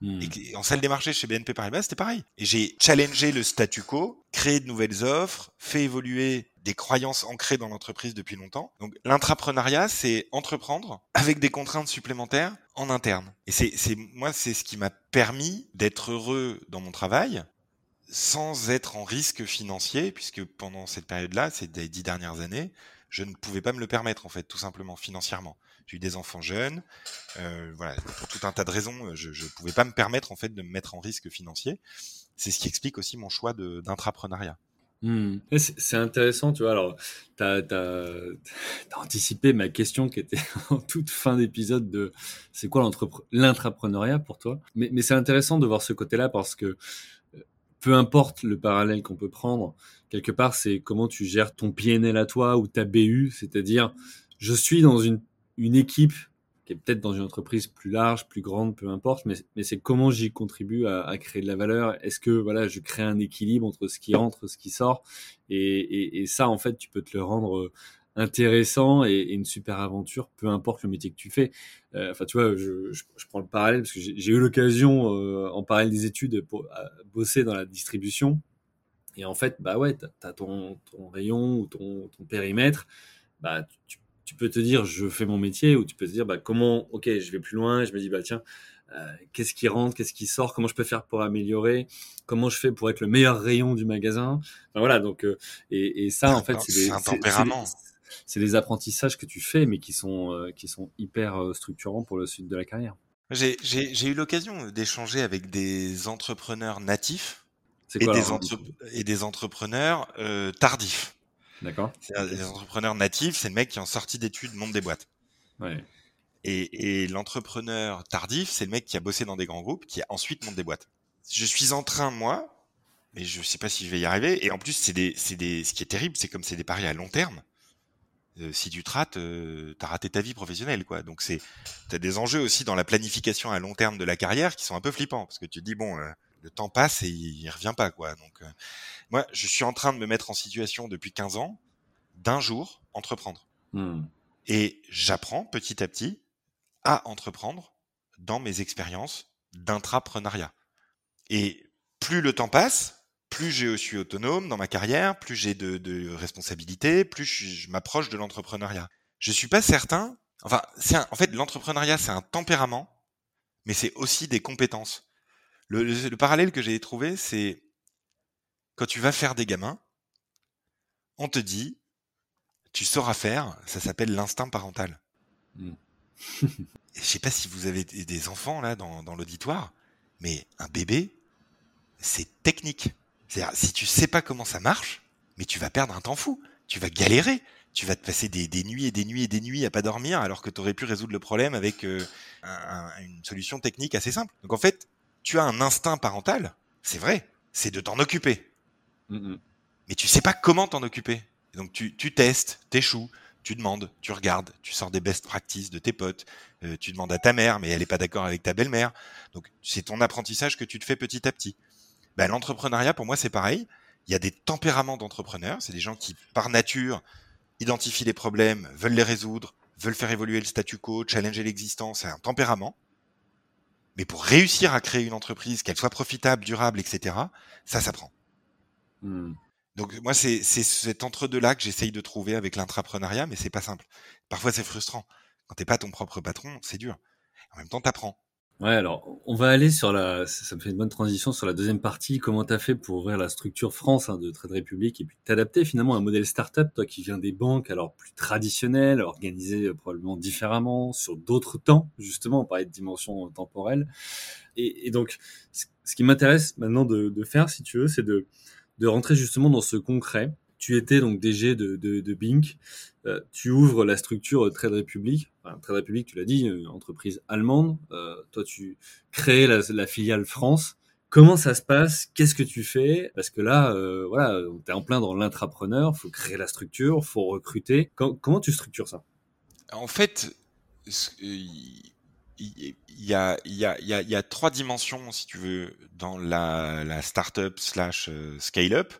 Et en salle des marchés chez BNP Paribas, c'était pareil. Et j'ai challengé le statu quo, créé de nouvelles offres, fait évoluer des croyances ancrées dans l'entreprise depuis longtemps. Donc l'intrapreneuriat, c'est entreprendre avec des contraintes supplémentaires en interne. Et c'est, moi, c'est ce qui m'a permis d'être heureux dans mon travail sans être en risque financier, puisque pendant cette période-là, ces dix dernières années, je ne pouvais pas me le permettre en fait, tout simplement financièrement j'ai eu des enfants jeunes, euh, voilà, pour tout un tas de raisons, euh, je ne pouvais pas me permettre en fait de me mettre en risque financier. C'est ce qui explique aussi mon choix d'intrapreneuriat. Mmh. C'est intéressant, tu vois. Alors, tu as, anticipé ma question qui était en toute fin d'épisode de c'est quoi l'intrapreneuriat pour toi? Mais, mais c'est intéressant de voir ce côté-là parce que euh, peu importe le parallèle qu'on peut prendre, quelque part, c'est comment tu gères ton PNL à toi ou ta BU, c'est-à-dire je suis dans une, une équipe peut-être dans une entreprise plus large, plus grande, peu importe, mais, c'est comment j'y contribue à, créer de la valeur. Est-ce que voilà, je crée un équilibre entre ce qui rentre, ce qui sort, et, ça, en fait, tu peux te le rendre euh, intéressant et, une super aventure, peu importe le métier que tu fais. Euh, enfin, tu vois, je, prends le parallèle parce que j'ai eu l'occasion, euh, en parallèle des études, pour bosser dans la distribution. Et en fait, bah ouais, tu as ton, rayon ou ton, ton périmètre, bah tu, tu peux te dire je fais mon métier ou tu peux te dire bah comment ok je vais plus loin je me dis bah tiens euh, qu'est-ce qui rentre qu'est-ce qui sort comment je peux faire pour améliorer comment je fais pour être le meilleur rayon du magasin. Enfin, voilà donc euh, et, et, ça en fait c'est des, un tempérament. c'est des apprentissages que tu fais mais qui sont euh, qui sont hyper structurants pour le suite de la carrière. J'ai eu l'occasion d'échanger avec des entrepreneurs natifs et, des entre et des entrepreneurs tardifs D'accord. Les entrepreneurs natifs, c'est le mec qui en sortie d'études monte des boîtes. Ouais. Et, et l'entrepreneur tardif, c'est le mec qui a bossé dans des grands groupes, qui a ensuite monte des boîtes. Je suis en train, moi, mais je sais pas si je vais y arriver. Et en plus, c'est des, c'est des, ce qui est terrible, c'est comme c'est des paris à long terme. Euh, si tu te rates, euh, t'as raté ta vie professionnelle, quoi. Donc c'est, t'as des enjeux aussi dans la planification à long terme de la carrière qui sont un peu flippants, parce que tu te dis bon, euh, le temps passe et il revient pas, quoi. Donc euh, moi, je suis en train de me mettre en situation depuis 15 ans d'un jour entreprendre. Mmh. Et j'apprends petit à petit à entreprendre dans mes expériences d'intrapreneuriat. Et plus le temps passe, plus je suis autonome dans ma carrière, plus j'ai de, de responsabilités, plus je, je m'approche de l'entrepreneuriat. Je suis pas certain. Enfin, c'est en fait l'entrepreneuriat, c'est un tempérament, mais c'est aussi des compétences. Le, le, le parallèle que j'ai trouvé, c'est quand tu vas faire des gamins, on te dit, tu sauras faire, ça s'appelle l'instinct parental. Mm. Je sais pas si vous avez des enfants là dans, dans l'auditoire, mais un bébé, c'est technique. C'est-à-dire, si tu sais pas comment ça marche, mais tu vas perdre un temps fou. Tu vas galérer. Tu vas te passer des, des nuits et des nuits et des nuits à pas dormir alors que tu aurais pu résoudre le problème avec euh, un, une solution technique assez simple. Donc en fait, tu as un instinct parental, c'est vrai, c'est de t'en occuper. Mais tu sais pas comment t'en occuper. Donc tu, tu testes, t'échoues, tu demandes, tu regardes, tu sors des best practices de tes potes, euh, tu demandes à ta mère, mais elle est pas d'accord avec ta belle-mère. Donc c'est ton apprentissage que tu te fais petit à petit. Ben, L'entrepreneuriat, pour moi, c'est pareil. Il y a des tempéraments d'entrepreneurs. C'est des gens qui, par nature, identifient les problèmes, veulent les résoudre, veulent faire évoluer le statu quo, challenger l'existence. C'est un tempérament. Mais pour réussir à créer une entreprise, qu'elle soit profitable, durable, etc., ça s'apprend. Mmh. Donc moi, c'est cet entre-deux-là que j'essaye de trouver avec l'intrapreneuriat, mais c'est pas simple. Parfois, c'est frustrant. Quand t'es pas ton propre patron, c'est dur. En même temps, t'apprends. Ouais, alors on va aller sur la, ça me fait une bonne transition sur la deuxième partie. Comment t'as fait pour ouvrir la structure France hein, de Trade Republic et puis t'adapter finalement à un modèle startup, toi qui viens des banques, alors plus traditionnel, organisé euh, probablement différemment, sur d'autres temps justement, on parlait de dimension euh, temporelle. Et, et donc, ce qui m'intéresse maintenant de, de, faire, si tu veux, c'est de de rentrer justement dans ce concret. Tu étais donc DG de, de, de Bink, euh, tu ouvres la structure Trade Republic. Enfin, Trade Republic, tu l'as dit, une entreprise allemande. Euh, toi, tu crées la, la, filiale France. Comment ça se passe? Qu'est-ce que tu fais? Parce que là, euh, voilà, tu es en plein dans l'intrapreneur, faut créer la structure, faut recruter. Com comment tu structures ça? En fait, il y a, y, a, y, a, y a trois dimensions, si tu veux, dans la, la startup slash euh, scale-up,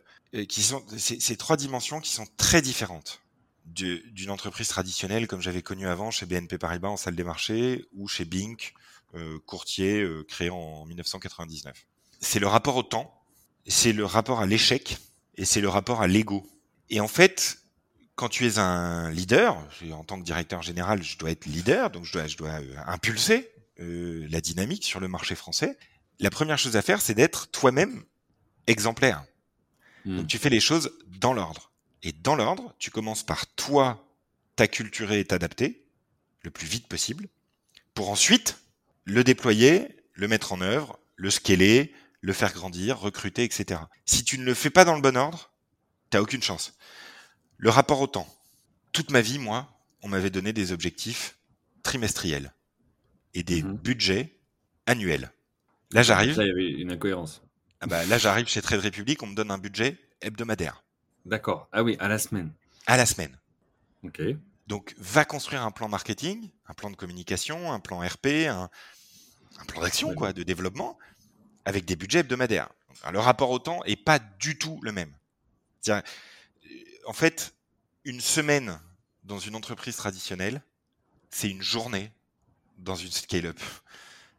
qui sont ces trois dimensions qui sont très différentes d'une entreprise traditionnelle comme j'avais connu avant chez BNP Paribas en salle des marchés ou chez Bink, euh, courtier euh, créé en 1999. C'est le rapport au temps, c'est le rapport à l'échec et c'est le rapport à l'ego. Et en fait, quand tu es un leader, en tant que directeur général, je dois être leader, donc je dois, je dois euh, impulser euh, la dynamique sur le marché français. La première chose à faire, c'est d'être toi-même exemplaire. Mmh. Donc tu fais les choses dans l'ordre. Et dans l'ordre, tu commences par toi t'acculturer et t'adapter le plus vite possible pour ensuite le déployer, le mettre en œuvre, le scaler, le faire grandir, recruter, etc. Si tu ne le fais pas dans le bon ordre, T'as aucune chance. Le rapport au temps. Toute ma vie, moi, on m'avait donné des objectifs trimestriels et des Mhm. budgets annuels. Là, j'arrive. Là, il y avait une incohérence. Ah bah, là, j'arrive chez Trade Republic, on me donne un budget hebdomadaire D'accord. Ah oui, à la semaine. à la semaine. Ok. Donc, va construire un plan marketing, un plan de communication, un plan RP, un, un plan d'action, quoi, de développement, avec des budgets hebdomadaires. Alors, le rapport au temps est pas du tout le même. En fait, une semaine dans une entreprise traditionnelle, c'est une journée dans une scale-up.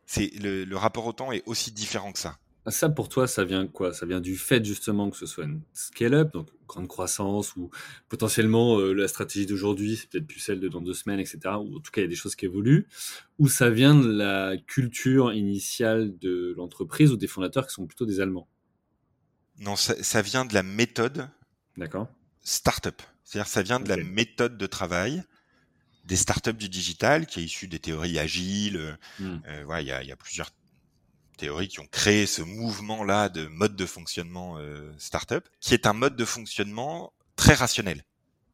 C'est le, le rapport au temps est aussi différent que ça. Ah, Ça, pour toi, ça vient quoi? Ça vient du fait justement que ce soit une scale-up, donc grande croissance, ou potentiellement euh, la stratégie d'aujourd'hui, c'est peut-être plus celle de dans deux semaines, etc. Ou en tout cas, il y a des choses qui évoluent. Ou ça vient de la culture initiale de l'entreprise ou des fondateurs qui sont plutôt des Allemands? Non, ça, ça vient de la méthode D'accord startup. C'est-à-dire ça vient de la méthode de travail des startups du digital qui est issue des théories agiles. euh, Hmm. euh, voilà, il y y a plusieurs théories qui ont créé ce mouvement-là de mode de fonctionnement euh, startup, qui est un mode de fonctionnement très rationnel.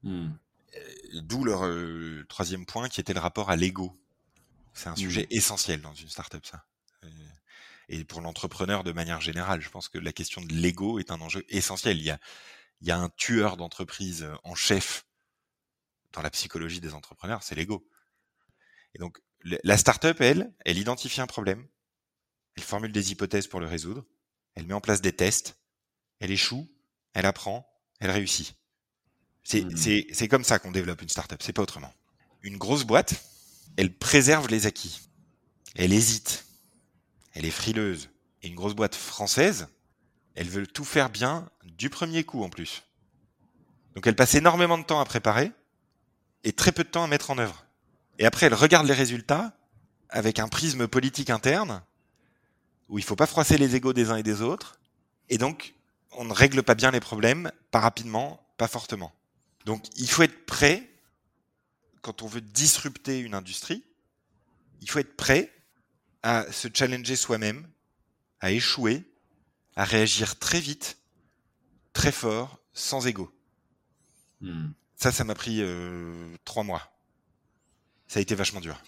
Hmm. D'où leur euh, troisième point qui était le rapport à l'ego. C'est un Mhm. sujet essentiel dans une startup, ça. Euh, Et pour l'entrepreneur de manière générale, je pense que la question de l'ego est un enjeu essentiel. Il y a, il y a un tueur d'entreprise euh, en chef dans la psychologie des entrepreneurs, c'est l'ego. Et donc, la startup, elle, elle identifie un problème, elle formule des hypothèses pour le résoudre, elle met en place des tests, elle échoue, elle apprend, elle réussit. C'est c'est- c'est comme ça qu'on développe une startup, c'est pas autrement. Une grosse boîte, elle préserve les acquis. Elle hésite. Elle est frileuse. Et une grosse boîte française, elle veut tout faire bien du premier coup en plus. Donc elle passe énormément de temps à préparer et très peu de temps à mettre en œuvre. Et après, elle regarde les résultats avec un prisme politique interne où il faut pas froisser les égaux des uns et des autres. Et donc, on ne règle pas bien les problèmes, pas rapidement, pas fortement. Donc, il faut être prêt quand on veut disrupter une industrie. Il faut être prêt à se challenger soi-même, à échouer, à réagir très vite, très fort, sans ego. Hmm. Ça, ça m'a pris euh, trois mois. Ça a été vachement dur.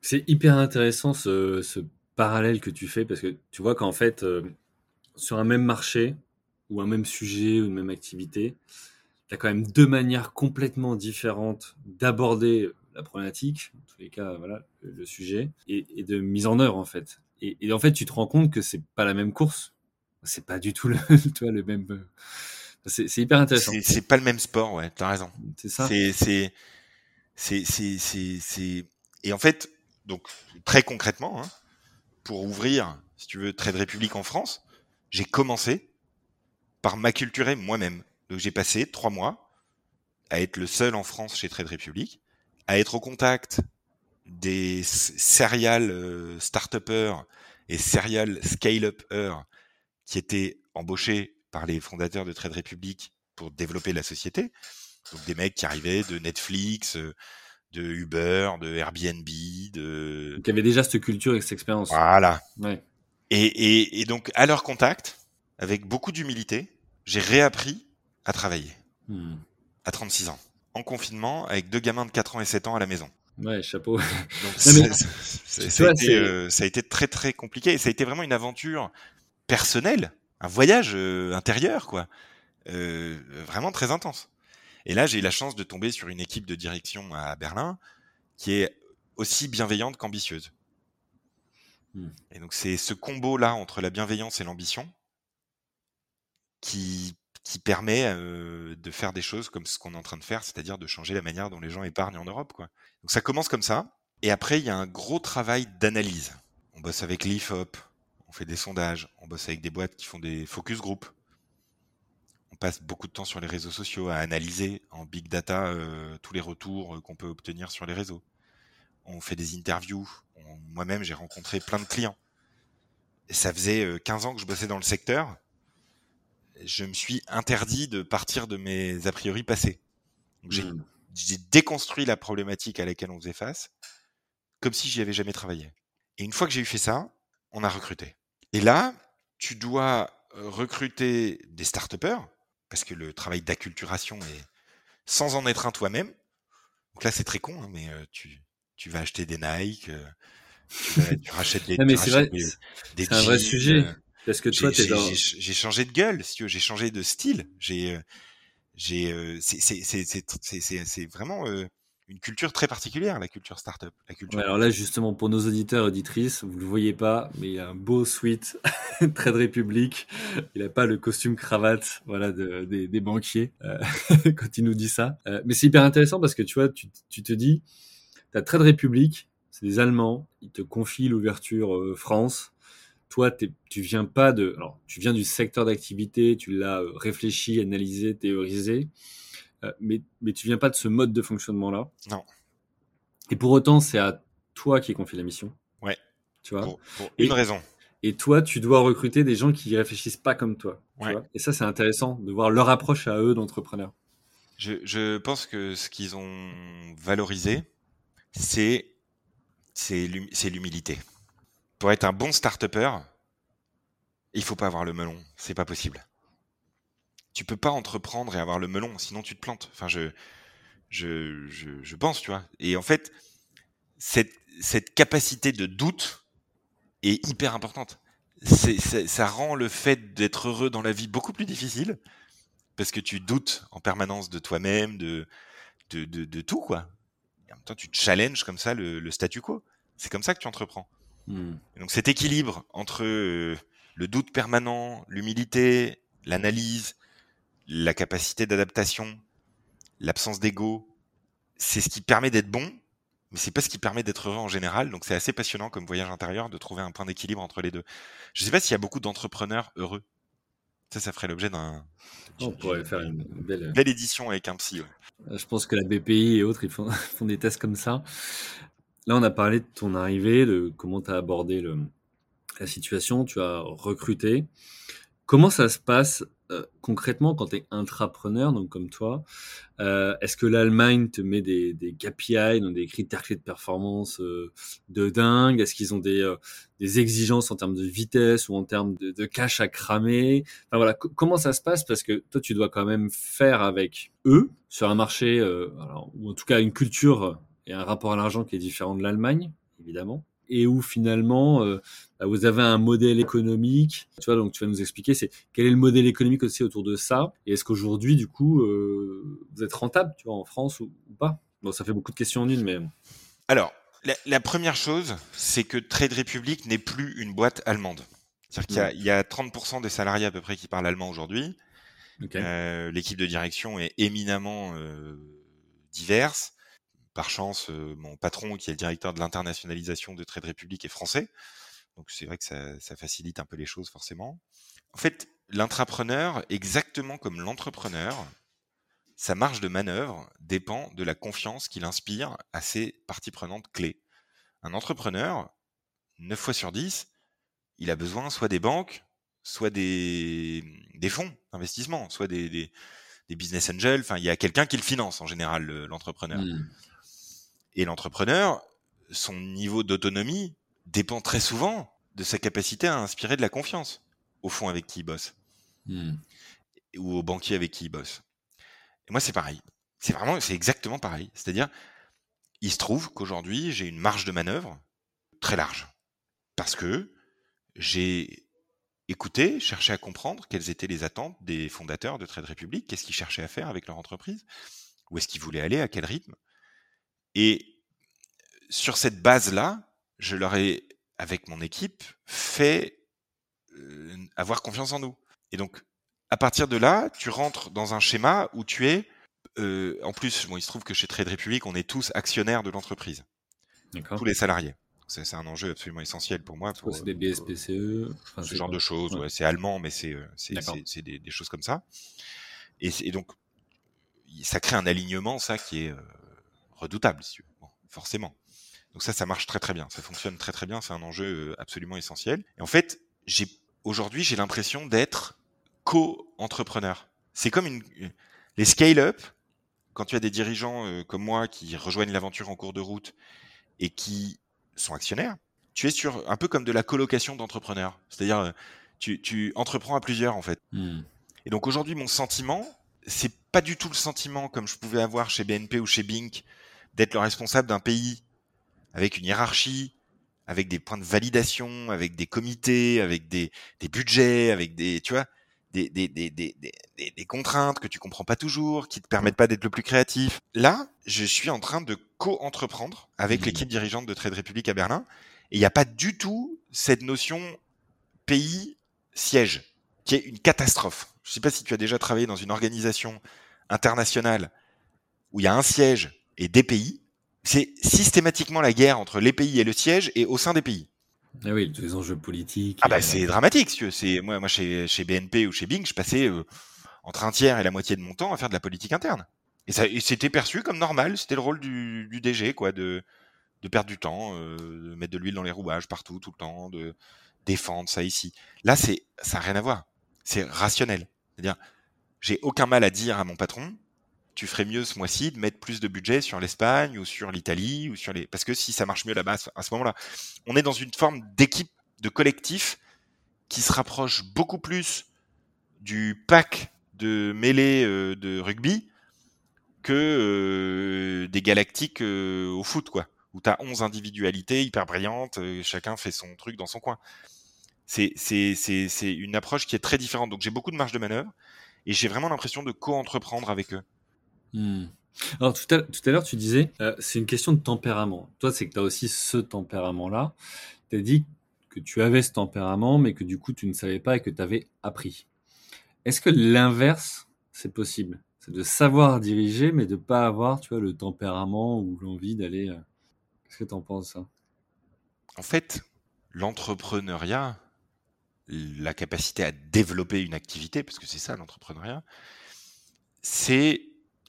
C'est hyper intéressant ce, ce parallèle que tu fais parce que tu vois qu'en fait, euh, sur un même marché ou un même sujet ou une même activité, tu as quand même deux manières complètement différentes d'aborder la problématique, en tous les cas, voilà, le, sujet, et, et de mise en œuvre en fait. Et, et en fait, tu te rends compte que c'est pas la même course, c'est pas du tout le, tu vois, le même. euh, C'est hyper intéressant. C'est pas le même sport, ouais, t'as raison. C'est ça. C'est- et en fait, donc très concrètement, hein, pour ouvrir, si tu veux, Trade Republic en France, j'ai commencé par m'acculturer moi-même. Donc j'ai passé trois mois à être le seul en France chez Trade Republic, à être au contact des serial euh, start-upers et serial scale-upers qui étaient embauchés par les fondateurs de Trade Republic pour développer la société. Donc des mecs qui arrivaient de Netflix, euh, de Uber, de Airbnb, de Donc il y avait déjà cette culture et cette expérience. voilà. Ouais. Et, et, et donc à leur contact, avec beaucoup d'humilité, j'ai réappris à travailler Hmm. à 36 ans, en confinement, avec deux gamins de 4 ans et 7 ans à la maison. Ouais, chapeau. Ça, a été, c'est- ça a été très très compliqué et ça a été vraiment une aventure personnelle, un voyage euh, intérieur quoi, Euh, vraiment très intense. Et là j'ai eu la chance de tomber sur une équipe de direction à Berlin qui est aussi bienveillante qu'ambitieuse. Hmm. Et donc c'est ce combo là entre la bienveillance et l'ambition qui qui permet euh, de faire des choses comme ce qu'on est en train de faire, c'est-à-dire de changer la manière dont les gens épargnent en Europe. Quoi. Donc ça commence comme ça, et après il y a un gros travail d'analyse. On bosse avec l'IFOP, on fait des sondages, on bosse avec des boîtes qui font des focus group. On passe beaucoup de temps sur les réseaux sociaux à analyser en big data euh, tous les retours euh, qu'on peut obtenir sur les réseaux. On fait des interviews. Moi-même, j'ai rencontré plein de clients. Et ça faisait euh, 15 ans que je bossais dans le secteur je me suis interdit de partir de mes a priori passés. Donc, j'ai, déconstruit la problématique à laquelle on faisait face, comme si j'y avais jamais travaillé. Et une fois que j'ai eu fait ça, on a recruté. Et là, tu dois euh, recruter des start-upers, parce que le travail d'acculturation est sans en être un toi-même. Donc là, c'est très con, hein, mais tu, tu vas acheter des Nike, tu, vas, tu rachètes des, non, mais c'est vrai, un vrai sujet. euh, Parce que toi, t'es dans. j'ai- changé de gueule, si j'ai changé de style. J'ai, euh, j'ai, euh, c'est, c'est, c'est, c'est, c'est, c'est- c'est vraiment euh, une culture très particulière, la culture startup, la culture. Ouais, alors là, justement, pour nos auditeurs et auditrices, vous le voyez pas, mais il y a un beau suite, très de République. Il a pas le costume cravate, voilà, de- des, des banquiers euh, quand il nous dit ça. Euh, mais c'est hyper intéressant parce que tu vois, tu, tu te dis, t'as Trade République, c'est des Allemands, ils te confient l'ouverture euh, France. Toi, tu viens pas de, alors, tu viens du secteur d'activité, tu l'as réfléchi, analysé, théorisé, mais, mais tu viens pas de ce mode de fonctionnement-là. Non. Et pour autant, c'est à toi qui confie la mission. Ouais. Tu vois. Pour, pour Et- une raison. Et toi, tu dois recruter des gens qui réfléchissent pas comme toi. tu Ouais. vois. Et ça, c'est intéressant de voir leur approche à eux d'entrepreneurs. Je, je pense que ce qu'ils ont valorisé, c'est l'humilité. Pour être un bon start-upper, il faut pas avoir le melon. C'est pas possible. Tu peux pas entreprendre et avoir le melon, sinon tu te plantes. Enfin, je, je, je, je pense, tu vois. Et en fait, cette, cette capacité de doute est hyper importante. C'est, c'est- ça rend le fait d'être heureux dans la vie beaucoup plus difficile parce que tu doutes en permanence de toi-même, de, de, de, de tout, quoi. Et en même temps, tu challenges comme ça le, le statu quo. C'est comme ça que tu entreprends. Hmm. Donc cet équilibre entre euh, le doute permanent, l'humilité, l'analyse, la capacité d'adaptation, l'absence d'ego, c'est ce qui permet d'être bon, mais c'est pas ce qui permet d'être heureux en général. Donc c'est assez passionnant comme voyage intérieur de trouver un point d'équilibre entre les deux. Je sais pas s'il y a beaucoup d'entrepreneurs heureux. Ça, ça ferait l'objet d'un On pourrait faire une belle. belle édition avec un psy. ouais. Je pense que la BPI et autres, ils font, font des tests comme ça. Là, on a parlé de ton arrivée, de comment tu as abordé le, la situation, tu as recruté. Comment ça se passe euh, concrètement quand tu es intrapreneur, donc comme toi Euh, Est-ce que l'Allemagne te met des, des KPI, donc des critères clés de performance euh, de dingue? Est-ce qu'ils ont des, euh, des exigences en termes de vitesse ou en termes de, de cash à cramer? Enfin voilà, co- comment ça se passe? Parce que toi, tu dois quand même faire avec eux sur un marché, euh, alors, ou en tout cas une culture et un rapport à l'argent qui est différent de l'Allemagne, évidemment, et où finalement euh, bah, vous avez un modèle économique. Tu vois, donc tu vas nous expliquer, c'est quel est le modèle économique aussi autour de ça, et est-ce qu'aujourd'hui, du coup, euh, vous êtes rentable, tu vois, en France ou, ou pas? Bon, ça fait beaucoup de questions en une, mais Alors, la, la première chose, c'est que Trade Republic n'est plus une boîte allemande. C'est-à-dire qu'il y a- il y, a 30% des salariés à peu près qui parlent allemand aujourd'hui. Euh, L'équipe de direction est éminemment euh, diverse. Par chance, euh, mon patron, qui est le directeur de l'internationalisation de Trade Republic, est français. Donc c'est vrai que ça, facilite un peu les choses forcément. En fait, l'intrapreneur, exactement comme l'entrepreneur, sa marge de manœuvre dépend de la confiance qu'il inspire à ses parties prenantes clés. Un entrepreneur, 9 fois sur 10, il a besoin soit des banques, soit des, fonds d'investissement, soit des, business angels. Enfin, il y a quelqu'un qui le finance en général, le- l'entrepreneur. Hmm. Et l'entrepreneur, son niveau d'autonomie dépend très souvent de sa capacité à inspirer de la confiance au fond avec qui il bosse Hmm. ou au banquier avec qui il bosse. Et moi, c'est pareil. C'est vraiment, c'est exactement pareil. C'est-à-dire, il se trouve qu'aujourd'hui, j'ai une marge de manœuvre très large. Parce que j'ai écouté, cherché à comprendre quelles étaient les attentes des fondateurs de Trade Republic, qu'est-ce qu'ils cherchaient à faire avec leur entreprise, où est-ce qu'ils voulaient aller, à quel rythme. Et sur cette base-là, je leur ai, avec mon équipe, fait euh, avoir confiance en nous. Et donc, à partir de là, tu rentres dans un schéma où tu es, euh, en plus, bon, il se trouve que chez Trade Republic, on est tous actionnaires de l'entreprise, D'accord. tous les salariés. C'est un enjeu absolument essentiel pour moi. C'est des BSPCE enfin, ce genre de choses. Ouais. ouais, c'est allemand, mais c'est euh, c'est- des, des choses comme ça. Et, donc, ça crée un alignement, ça, qui est redoutable, si tu veux. Bon, forcément. Donc ça, ça marche très très bien. Ça fonctionne très très bien. C'est un enjeu euh, absolument essentiel. Et en fait, j'ai aujourd'hui, j'ai l'impression d'être co-entrepreneur. C'est comme une, les scale-up. Quand tu as des dirigeants euh, comme moi qui rejoignent l'aventure en cours de route et qui sont actionnaires, tu es sur un peu comme de la colocation d'entrepreneurs. C'est-à-dire, euh, tu, tu entreprends à plusieurs en fait. Hmm. Et donc aujourd'hui, mon sentiment, c'est pas du tout le sentiment comme je pouvais avoir chez BNP ou chez Bink d'être le responsable d'un pays avec une hiérarchie, avec des points de validation, avec des comités, avec des, des budgets, avec des, tu vois, des, des, des, des, des, contraintes que tu comprends pas toujours, qui te permettent pas d'être le plus créatif. Là, je suis en train de co-entreprendre avec mmh. l'équipe dirigeante de Trade Republic à Berlin, et il n'y a pas du tout cette notion pays siège, qui est une catastrophe. Je sais pas si tu as déjà travaillé dans une organisation internationale où il y a un siège et des pays c'est systématiquement la guerre entre les pays et le siège et au sein des pays. Ah oui, les enjeux politiques. Ah bah c'est dramatique, c'est moi, moi chez, chez BNP ou chez Bing, je passais euh, entre un tiers et la moitié de mon temps à faire de la politique interne. Et ça, c'était perçu comme normal, c'était le rôle du, du, DG, quoi, de, de perdre du temps, euh, de mettre de l'huile dans les rouages partout, tout le temps, de défendre ça ici. Là, c'est, ça n'a rien à voir. C'est rationnel. C'est-à-dire, j'ai aucun mal à dire à mon patron, tu ferais mieux ce mois-ci de mettre plus de budget sur l'Espagne ou sur l'Italie ou sur les parce que si ça marche mieux là-bas à ce moment-là, on est dans une forme d'équipe de collectif qui se rapproche beaucoup plus du pack de mêlée euh, de rugby que euh, des galactiques euh, au foot quoi où tu as 11 individualités hyper brillantes, chacun fait son truc dans son coin. C'est c'est une approche qui est très différente. Donc j'ai beaucoup de marge de manœuvre et j'ai vraiment l'impression de co-entreprendre avec eux. Hmm. Alors tout à, l'heure, tu disais, euh, c'est une question de tempérament. Toi, c'est que tu as aussi ce tempérament-là. Tu as dit que tu avais ce tempérament, mais que du coup, tu ne savais pas et que tu avais appris. Est-ce que l'inverse, c'est possible? C'est de savoir diriger, mais de pas avoir, tu vois, le tempérament ou l'envie d'aller... Euh, qu'est-ce que tu en penses, ça? En fait, l'entrepreneuriat, la capacité à développer une activité, parce que c'est ça l'entrepreneuriat, c'est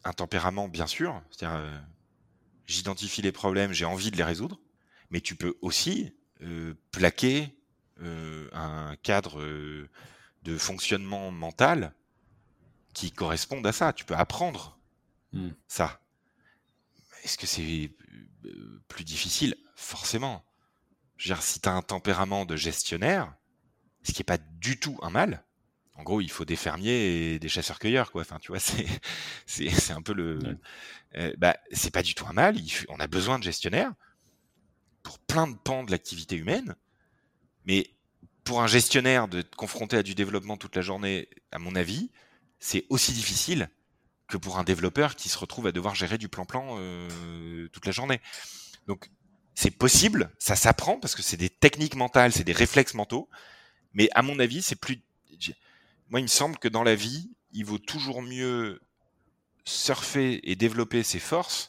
un tempérament, bien sûr. C'est-à-dire, euh, j'identifie les problèmes, j'ai envie de les résoudre, mais tu peux aussi euh, plaquer euh, un cadre de fonctionnement mental qui corresponde à ça. Tu peux apprendre mmh. ça. Est-ce que c'est plus difficile? Forcément. Je veux dire, si tu as un tempérament de gestionnaire, ce qui n'est pas du tout un mal, en gros, il faut des fermiers et des chasseurs-cueilleurs, quoi. Enfin, tu vois, c'est c'est un peu le. Euh, bah, c'est pas du tout un mal. on a besoin de gestionnaires pour plein de pans de l'activité humaine, mais pour un gestionnaire de te confronter à du développement toute la journée, à mon avis, c'est aussi difficile que pour un développeur qui se retrouve à devoir gérer du plan-plan euh, toute la journée. Donc, c'est possible, ça s'apprend parce que c'est des techniques mentales, c'est des réflexes mentaux, mais à mon avis, c'est plus moi, il me semble que dans la vie, il vaut toujours mieux surfer et développer ses forces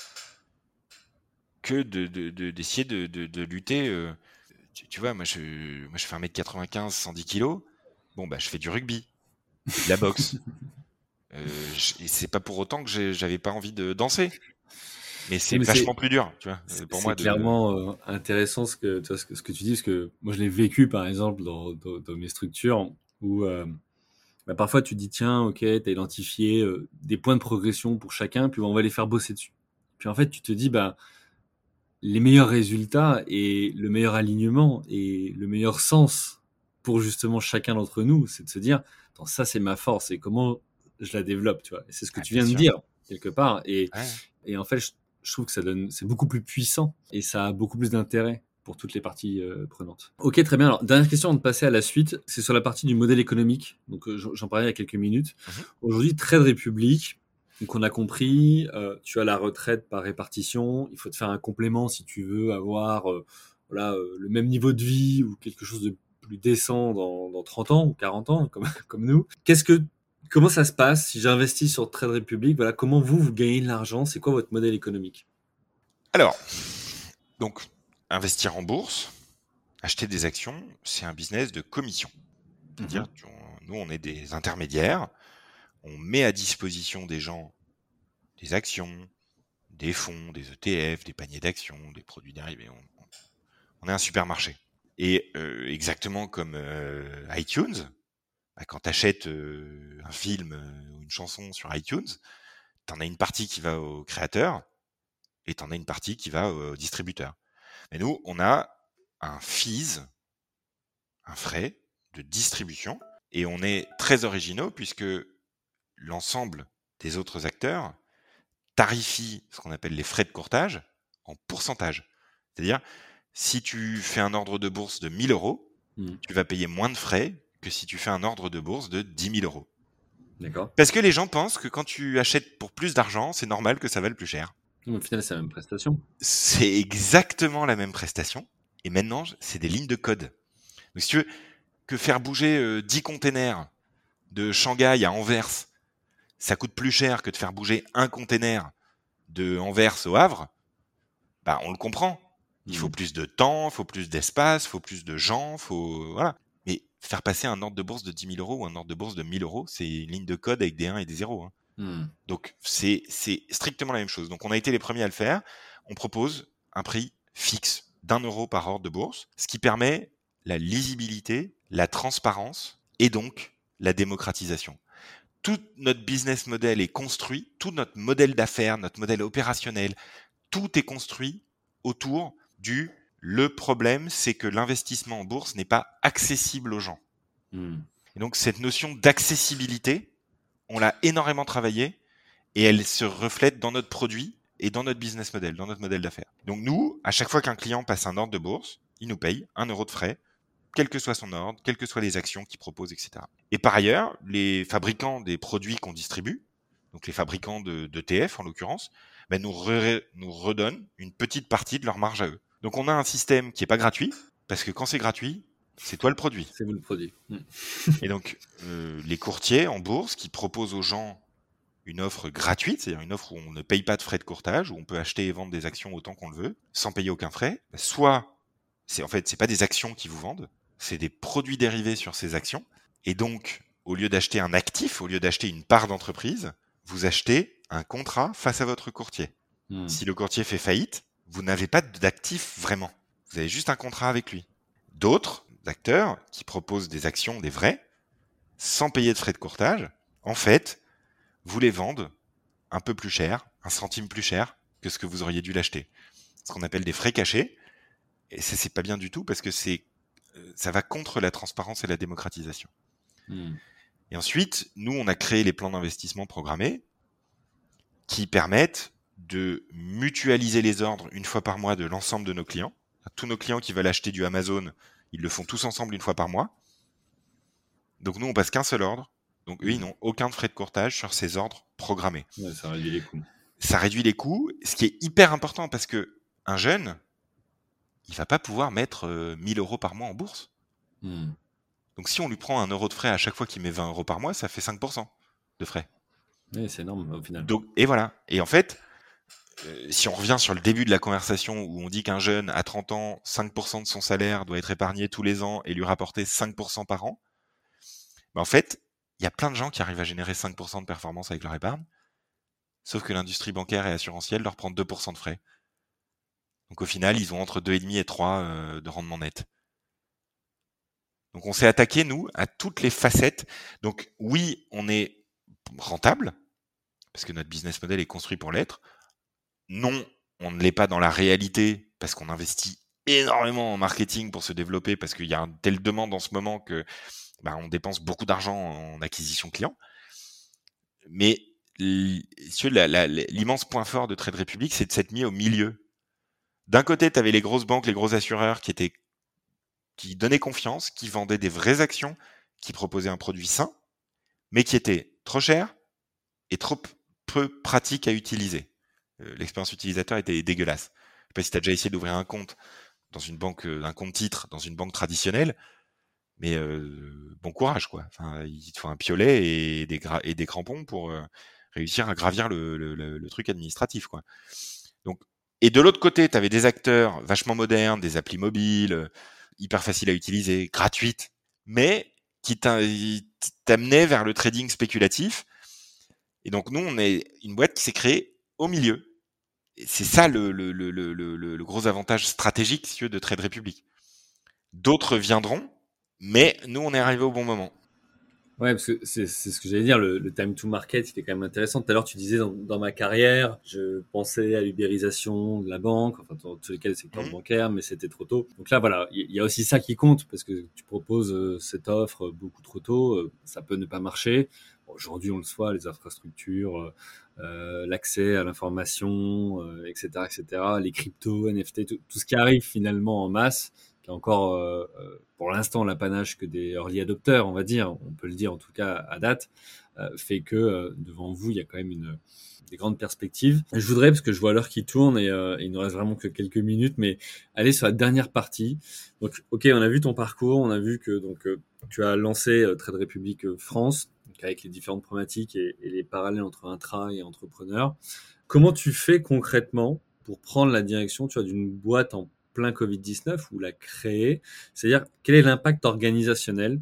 que d'essayer de, de, lutter. Euh, tu, vois, moi je, moi, je fais 1m95, 110 kg. Bon, bah, je fais du rugby, de la boxe. euh, et c'est pas pour autant que j'avais pas envie de danser. Mais c'est vachement plus dur, tu vois. Pour moi, clairement euh, intéressant ce que, ce que, ce que tu dis, parce que moi je l'ai vécu par exemple dans, dans, mes structures où euh, bah, parfois tu dis tiens, ok, tu as identifié euh, des points de progression pour chacun, puis on va les faire bosser dessus. Puis en fait, tu te dis, bah, les meilleurs résultats et le meilleur alignement et le meilleur sens pour justement chacun d'entre nous, c'est de se dire, ça c'est ma force et comment je la développe, tu vois. C'est ce que ah, tu viens de dire quelque part. Et, et en fait, je, je trouve que ça donne, c'est beaucoup plus puissant et ça a beaucoup plus d'intérêt pour toutes les parties euh, prenantes. Ok, très bien. Alors, dernière question avant de passer à la suite, c'est sur la partie du modèle économique. Donc, euh, j'en parlais il y a quelques minutes. Mhm. Aujourd'hui, Trade Republic, donc on a compris, euh, tu as la retraite par répartition. Il faut te faire un complément si tu veux avoir voilà, le même niveau de vie ou quelque chose de plus décent dans, dans 30 ans ou 40 ans, comme, comme nous. Qu'est-ce que Comment ça se passe si j'investis sur Trade Republic? Voilà, comment vous vous gagnez de l'argent? C'est quoi votre modèle économique? Alors, donc investir en bourse, acheter des actions, c'est un business de commission. C'est-à-dire, mmh nous, on est des intermédiaires, on met à disposition des gens des actions, des fonds, des ETF, des paniers d'actions, des produits dérivés. On, est un supermarché. Et euh, exactement comme euh, iTunes, bah, quand tu achètes euh, un film ou une chanson sur iTunes, tu en as une partie qui va au créateur et tu en as une partie qui va au distributeur. Mais nous, on a un fees, un frais de distribution, et on est très originaux puisque l'ensemble des autres acteurs tarifie ce qu'on appelle les frais de courtage en pourcentage. C'est-à-dire, si tu fais un ordre de bourse de 1000 euros, Hmm. tu vas payer moins de frais que si tu fais un ordre de bourse de 10 000 euros. D'accord. Parce que les gens pensent que quand tu achètes pour plus d'argent, c'est normal que ça vale plus cher. Au final, c'est la même prestation. C'est exactement la même prestation. Et maintenant, c'est des lignes de code. Donc, si tu veux que faire bouger euh, 10 containers de Shanghai à Anvers, ça coûte plus cher que de faire bouger un container de Anvers au Havre, bah, on le comprend. Il faut Hmm. plus de temps, il faut plus d'espace, il faut plus de gens, faut voilà. Mais faire passer un ordre de bourse de 10 000 euros ou un ordre de bourse de 1000 euros, c'est une ligne de code avec des 1 et des 0. hein. Hmm. Donc c'est strictement la même chose. Donc on a été les premiers à le faire. On propose un prix fixe d'un euro par ordre de bourse, ce qui permet la lisibilité, la transparence et donc la démocratisation. Tout notre business model est construit, tout notre modèle d'affaires, notre modèle opérationnel, tout est construit autour du le problème, c'est que l'investissement en bourse n'est pas accessible aux gens. Hmm. Et donc cette notion d'accessibilité, on l'a énormément travaillée et elle se reflète dans notre produit et dans notre business model, dans notre modèle d'affaires. Donc nous, à chaque fois qu'un client passe un ordre de bourse, il nous paye un euro de frais, quel que soit son ordre, quelles que soient les actions qu'il propose, etc. Et par ailleurs, les fabricants des produits qu'on distribue, donc les fabricants de, TF en l'occurrence, ben nous, nous redonnent une petite partie de leur marge à eux. Donc on a un système qui est pas gratuit, parce que quand c'est gratuit, c'est toi le produit. C'est vous le produit. Hmm. Et donc, euh, les courtiers en bourse qui proposent aux gens une offre gratuite, c'est-à-dire une offre où on ne paye pas de frais de courtage, où on peut acheter et vendre des actions autant qu'on le veut, sans payer aucun frais. Soit, c'est en fait, c'est pas des actions qui vous vendent, c'est des produits dérivés sur ces actions. Et donc, au lieu d'acheter un actif, au lieu d'acheter une part d'entreprise, vous achetez un contrat face à votre courtier. Hmm. Si le courtier fait faillite, vous n'avez pas d'actif vraiment. Vous avez juste un contrat avec lui. D'autres acteurs qui proposent des actions, des vrais, sans payer de frais de courtage, en fait, vous les vendent un peu plus cher, un centime plus cher que ce que vous auriez dû l'acheter. Ce qu'on appelle des frais cachés. Et ça, c'est pas bien du tout parce que c'est, euh, ça va contre la transparence et la démocratisation. Hmm. Et ensuite, nous, on a créé les plans d'investissement programmés qui permettent de mutualiser les ordres une fois par mois de l'ensemble de nos clients. Tous nos clients qui veulent acheter du Amazon, ils le font tous ensemble une fois par mois. Donc nous, on passe qu'un seul ordre. Donc eux, ils n'ont aucun frais de courtage sur ces ordres programmés. Ouais, ça réduit les coûts. Ça réduit les coûts, ce qui est hyper important parce que un jeune, il va pas pouvoir mettre euh, 1000 euros par mois en bourse. Hmm. Donc si on lui prend un euro de frais à chaque fois qu'il met 20 euros par mois, ça fait 5% de frais. C'est énorme au final. Donc, et voilà. Et en fait, si on revient sur le début de la conversation où on dit qu'un jeune à 30 ans, 5% de son salaire doit être épargné tous les ans et lui rapporter 5% par an, ben en fait, il y a plein de gens qui arrivent à générer 5% de performance avec leur épargne, sauf que l'industrie bancaire et assurantielle leur prend 2% de frais. Donc au final, ils ont entre 2,5 et 3 euh, de rendement net. Donc on s'est attaqué, nous, à toutes les facettes. Donc oui, on est rentable, parce que notre business model est construit pour l'être. Non, on ne l'est pas dans la réalité, parce qu'on investit énormément en marketing pour se développer, parce qu'il y a une telle demande en ce moment que bah, on dépense beaucoup d'argent en acquisition client. Mais l'immense point fort de Trade Republic, c'est de s'être mis au milieu. D'un côté, tu avais les grosses banques, les gros assureurs qui étaient qui donnaient confiance, qui vendaient des vraies actions, qui proposaient un produit sain, mais qui était trop cher et trop peu pratique à utiliser. Euh, L'expérience utilisateur était dégueulasse. Je sais pas si tu as déjà essayé d'ouvrir un compte dans une banque, euh, un compte titre dans une banque traditionnelle, mais euh, bon courage quoi. Enfin, il te faut un piolet et des, et des crampons pour euh, réussir à gravir le, le- le- truc administratif quoi. Donc, et de l'autre côté, tu avais des acteurs vachement modernes, des applis mobiles, hyper faciles à utiliser, gratuites, mais qui t'amenaient vers le trading spéculatif. Et donc nous, on est une boîte qui s'est créée au milieu. C'est ça le, le, le, le, le, le gros avantage stratégique si de Trade Republic. D'autres viendront, mais nous, on est arrivé au bon moment. Ouais, parce que c'est ce que j'allais dire, le, time to market, il est quand même intéressant. Tout à l'heure, tu disais dans, dans ma carrière, je pensais à l'ubérisation de la banque, enfin dans tous les cas le secteur Mhm. bancaire, mais c'était trop tôt. Donc là, voilà, il y, y a aussi ça qui compte, parce que tu proposes euh, cette offre beaucoup trop tôt, euh, ça peut ne pas marcher. aujourd'hui, on le soit, les infrastructures, euh, l'accès à l'information, etc., etc., les cryptos, NFT, tout, ce qui arrive finalement en masse, qui est encore pour l'instant l'apanage que des early adopters, on va dire, on peut le dire en tout cas à date, fait que devant vous, il y a quand même une des grandes perspectives. Je voudrais, parce que je vois l'heure qui tourne et euh, il ne reste vraiment que quelques minutes, mais aller sur la dernière partie. Donc, ok, on a vu ton parcours, on a vu que donc euh, tu as lancé euh, Trade Republic France, avec les différentes problématiques et, les parallèles entre intra et entrepreneur. Comment tu fais concrètement pour prendre la direction tu d'une boîte en plein Covid-19 ou la créer? C'est-à-dire, quel est l'impact organisationnel?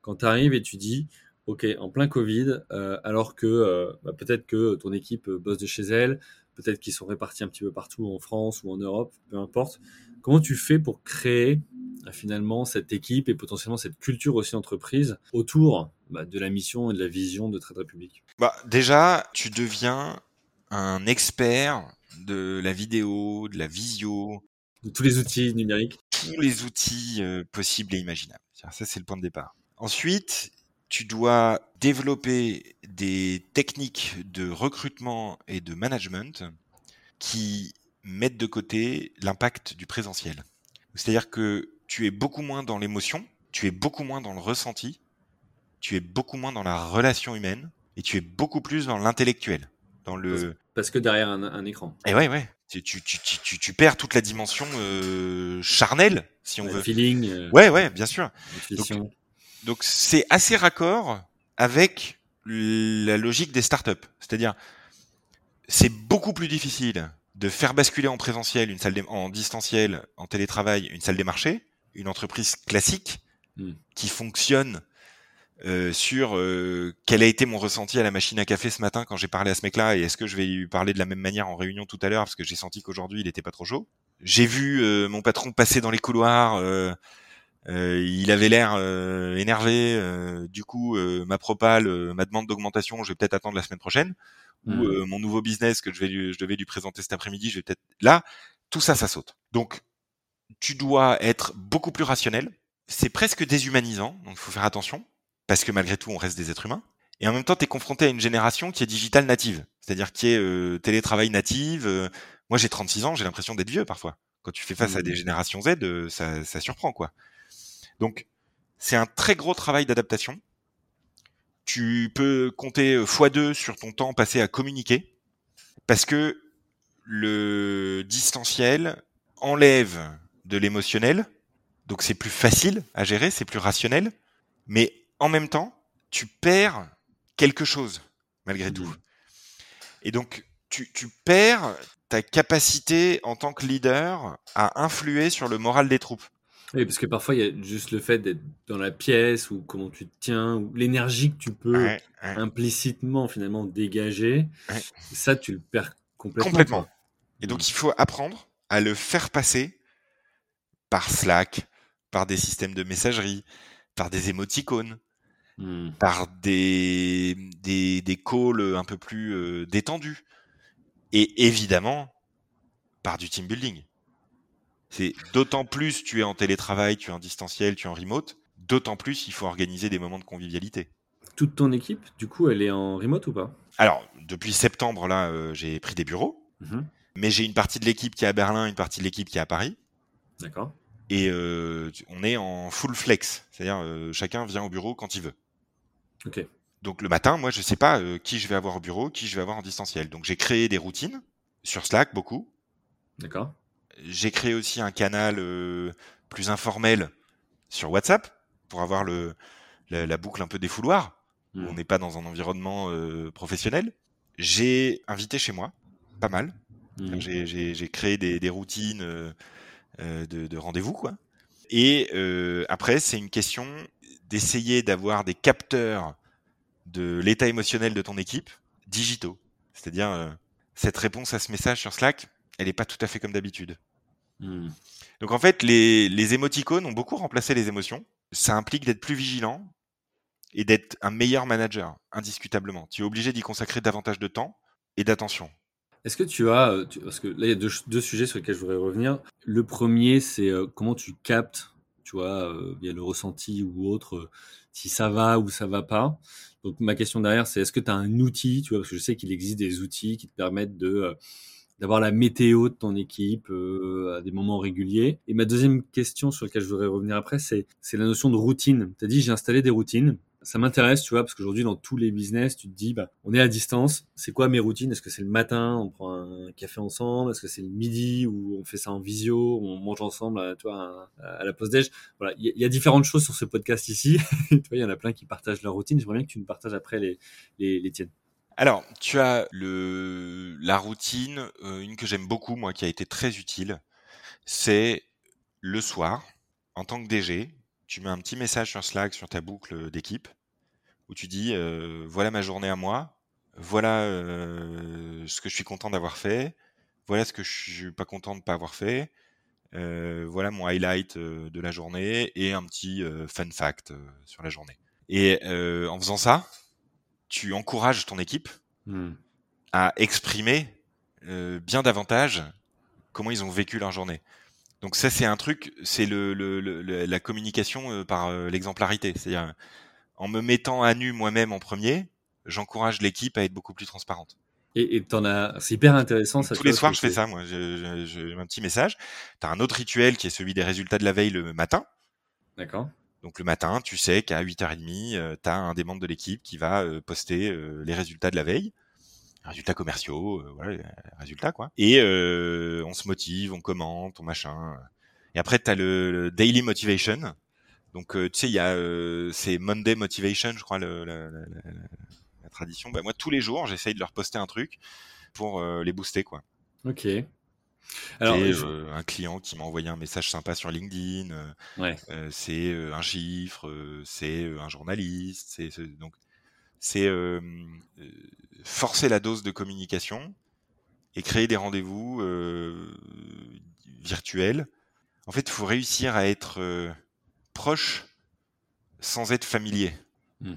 Quand tu arrives et tu dis, ok, en plein Covid, euh, alors que euh, bah, peut-être que ton équipe euh, bosse de chez elle, peut-être qu'ils sont répartis un petit peu partout en France ou en Europe, peu importe. Comment tu fais pour créer finalement cette équipe et potentiellement cette culture aussi entreprise autour bah, de la mission et de la vision de Trade Republic bah, Déjà, tu deviens un expert de la vidéo, de la visio. De tous les outils numériques Tous les outils possibles et imaginables. Ça, c'est le point de départ. Ensuite, tu dois développer des techniques de recrutement et de management qui mettent de côté l'impact du présentiel. C'est-à-dire que tu es beaucoup moins dans l'émotion, tu es beaucoup moins dans le ressenti, tu es beaucoup moins dans la relation humaine et tu es beaucoup plus dans l'intellectuel. Dans le... Parce que derrière un, écran. Et ouais, ouais. Tu, tu, tu, tu, perds toute la dimension euh, charnelle, si on veut. Le feeling. Euh, ouais, ouais, bien sûr. Donc c'est assez raccord avec la logique des startups. C'est-à-dire, c'est beaucoup plus difficile de faire basculer en présentiel une salle en distanciel, en télétravail, une salle des marchés, une entreprise classique hmm. qui fonctionne euh, sur euh, quel a été mon ressenti à la machine à café ce matin quand j'ai parlé à ce mec-là et est-ce que je vais lui parler de la même manière en réunion tout à l'heure parce que j'ai senti qu'aujourd'hui il était pas trop chaud. J'ai vu euh, mon patron passer dans les couloirs euh, il avait l'air euh, énervé. Euh, du coup, ma propale, ma demande d'augmentation, je vais peut-être attendre la semaine prochaine. Ou mmh. mon nouveau business que je vais lui, je devais lui présenter cet après-midi, je vais peut-être là. Tout ça, ça saute. Donc, tu dois être beaucoup plus rationnel. C'est presque déshumanisant, donc il faut faire attention parce que malgré tout, on reste des êtres humains. Et en même temps, tu es confronté à une génération qui est digitale native, c'est-à-dire qui est télétravail native. moi, j'ai 36 ans, j'ai l'impression d'être vieux parfois. Quand tu fais face à des mmh. générations Z, ça, ça surprend quoi. Donc, c'est un très gros travail d'adaptation. Tu peux compter x2 sur ton temps passé à communiquer parce que le distanciel enlève de l'émotionnel, donc c'est plus facile à gérer, c'est plus rationnel, mais en même temps, tu perds quelque chose malgré tout. Mmh. Et donc, tu, tu, perds ta capacité en tant que leader à influer sur le moral des troupes. Oui, parce que parfois, il y a juste le fait d'être dans la pièce ou comment tu te tiens, ou l'énergie que tu peux implicitement finalement dégager. Ça, tu le perds complètement. Complètement. Et donc, mm. il faut apprendre à le faire passer par Slack, par des systèmes de messagerie, par des émoticônes, mm. par des, des, des, calls un peu plus euh, détendus. Et évidemment, par du team building. C'est d'autant plus tu es en télétravail, tu es en distanciel, tu es en remote, d'autant plus il faut organiser des moments de convivialité. Toute ton équipe, du coup, elle est en remote ou pas? Alors, depuis septembre, là, euh, j'ai pris des bureaux, mhm. mais j'ai une partie de l'équipe qui est à Berlin, une partie de l'équipe qui est à Paris. D'accord. Et euh, on est en full flex, c'est-à-dire euh, chacun vient au bureau quand il veut. Ok. Donc le matin, moi, je sais pas qui je vais avoir au bureau, qui je vais avoir en distanciel. Donc j'ai créé des routines sur Slack, beaucoup. D'accord j'ai créé aussi un canal euh, plus informel sur WhatsApp pour avoir le, la, boucle un peu des fouloirs. Où hmm. on n'est pas dans un environnement euh, professionnel. J'ai invité chez moi, pas mal. Hmm. J'ai créé des, des routines euh, de, de rendez-vous, quoi. Et après, c'est une question d'essayer d'avoir des capteurs de l'état émotionnel de ton équipe digitaux. C'est-à-dire, cette réponse à ce message sur Slack, elle n'est pas tout à fait comme d'habitude. Hmm. Donc en fait, les, les émoticônes ont beaucoup remplacé les émotions. Ça implique d'être plus vigilant et d'être un meilleur manager, indiscutablement. Tu es obligé d'y consacrer davantage de temps et d'attention. Est-ce que tu as, euh, parce que là il y a deux, sujets sur lesquels je voudrais revenir. Le premier, c'est euh, comment tu captes tu vois, euh, via le ressenti ou autre, si ça va ou ça va pas. Donc ma question derrière, c'est est-ce que tu as un outil, tu vois, parce que je sais qu'il existe des outils qui te permettent de d'avoir la météo de ton équipe à des moments réguliers. Et ma deuxième question sur laquelle je voudrais revenir après, c'est la notion de routine. Tu as dit j'ai installé des routines ça m'intéresse, tu vois, parce qu'aujourd'hui, dans tous les business, tu te dis, bah, on est à distance. C'est quoi mes routines? Est-ce que c'est le matin, on prend un café ensemble? Est-ce que c'est le midi où on fait ça en visio, on mange ensemble, euh, vois, à, la pause déj Voilà, il y, a différentes choses sur ce podcast ici. tu vois, il y en a plein qui partagent leur routine. J'aimerais bien que tu nous partages après les tiennes. Alors, tu as le la routine, euh, une que j'aime beaucoup, moi, qui a été très utile, c'est le soir, en tant que DG, tu mets un petit message sur Slack, sur ta boucle d'équipe, où tu dis euh, voilà ma journée à moi, voilà euh, ce que je suis content d'avoir fait, voilà ce que je suis pas content de ne pas avoir fait, euh, voilà mon highlight de la journée et un petit fun fact sur la journée. Et en faisant ça, tu encourages ton équipe mmh. à exprimer bien davantage comment ils ont vécu leur journée. Donc ça, c'est un truc, c'est le, la communication euh, par euh, l'exemplarité. C'est-à-dire, en me mettant à nu moi-même en premier, j'encourage l'équipe à être beaucoup plus transparente. Et, et en as, c'est hyper intéressant. tous les soirs, je fais ça, moi. J'ai un petit message. Tu as un autre rituel qui est celui des résultats de la veille le matin. D'accord. Donc le matin, tu sais qu'à 8h30, tu as un des membres de l'équipe qui va euh, poster les résultats de la veille résultats commerciaux, euh, voilà, résultats quoi. Et euh, on se motive, on commente, on machin. Et après, tu as le, daily motivation. Donc, euh, tu sais, il y a c'est Monday motivation, je crois, le, la, la, la, tradition. Bah, moi, tous les jours, j'essaye de leur poster un truc pour les booster, quoi. Ok. Alors, un client qui m'a envoyé un message sympa sur LinkedIn. Ouais. c'est un chiffre, c'est un journaliste. C'est donc c'est euh, forcer la dose de communication et créer des rendez-vous euh, virtuels. En fait, il faut réussir à être euh, proche sans être familier. Hmm.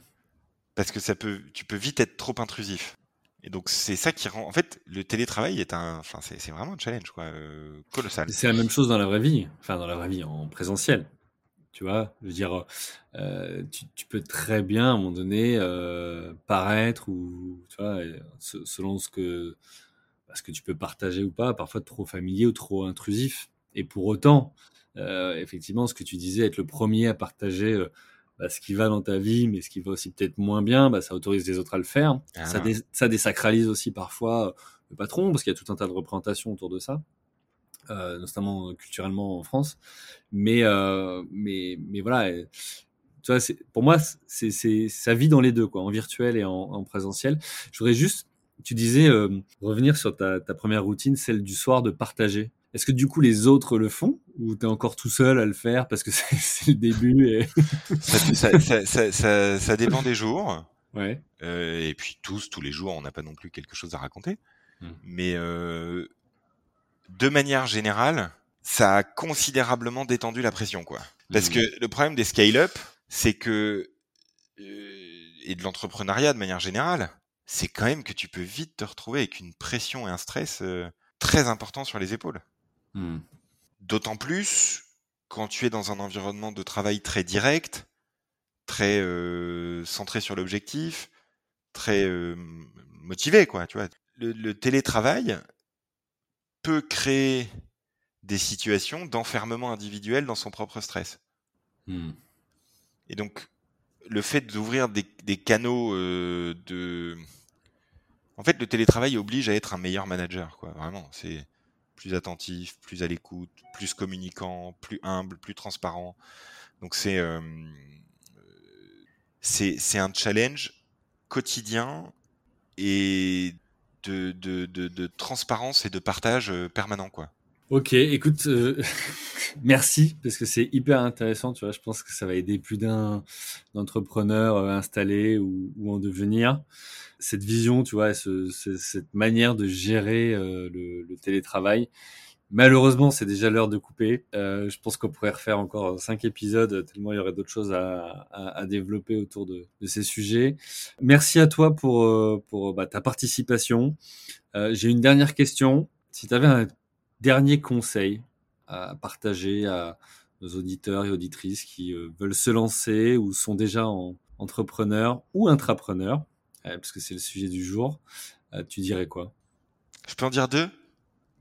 Parce que ça peut, tu peux vite être trop intrusif. Et donc c'est ça qui rend. En fait, le télétravail est un, enfin c'est vraiment un challenge quoi, colossal. C'est la même chose dans la vraie vie, enfin dans la vraie vie en présentiel. Tu vois, je veux dire, euh, tu, peux très bien à un moment donné euh, paraître ou tu vois, selon ce que ce que tu peux partager ou pas, parfois trop familier ou trop intrusif. Et pour autant, euh, effectivement, ce que tu disais, être le premier à partager bah, ce qui va dans ta vie, mais ce qui va aussi peut-être moins bien, bah, ça autorise les autres à le faire. Ah ça, ça désacralise aussi parfois le patron, parce qu'il y a tout un tas de représentations autour de ça. Euh, notamment culturellement en France. Mais, euh, mais, mais voilà, tu vois, pour moi, c'est, c'est, ça vit dans les deux, quoi, en virtuel et en, en présentiel. Je voudrais juste, tu disais, euh, revenir sur ta, ta première routine, celle du soir de partager. Est-ce que du coup les autres le font ou tu es encore tout seul à le faire parce que c'est, le début et... ça, ça, ça, ça, ça, dépend des jours. Ouais. Euh, et puis tous, tous les jours, on n'a pas non plus quelque chose à raconter. Mmh. Mais euh, de manière générale, ça a considérablement détendu la pression, quoi. Parce mmh. que le problème des scale-up, c'est que euh, et de l'entrepreneuriat de manière générale, c'est quand même que tu peux vite te retrouver avec une pression et un stress euh, très important sur les épaules. Mmh. D'autant plus quand tu es dans un environnement de travail très direct, très euh, centré sur l'objectif, très motivé, quoi. Tu vois, le télétravail, peut créer des situations d'enfermement individuel dans son propre stress. Hmm. Et donc, le fait d'ouvrir des, canaux euh, de... En fait, le télétravail oblige à être un meilleur manager, quoi. Vraiment, c'est plus attentif, plus à l'écoute, plus communicant, plus humble, plus transparent. Donc c'est euh, c'est un challenge quotidien et de, de, transparence et de partage euh, permanent, quoi. Ok, écoute, euh, merci parce que c'est hyper intéressant. Tu vois, je pense que ça va aider plus d'un d'entrepreneurs euh, installés ou, ou, en devenir. Cette vision, tu vois, cette manière de gérer le, télétravail. Malheureusement, c'est déjà l'heure de couper. Euh, je pense qu'on pourrait refaire encore cinq épisodes, tellement il y aurait d'autres choses à, à, à, développer autour de, de, ces sujets. Merci à toi pour, euh, pour bah, ta participation. Euh, J'ai une dernière question. Si tu avais un dernier conseil à partager à nos auditeurs et auditrices qui veulent se lancer ou sont déjà entrepreneurs ou intrapreneurs, parce que c'est le sujet du jour, tu dirais quoi? Je peux en dire deux?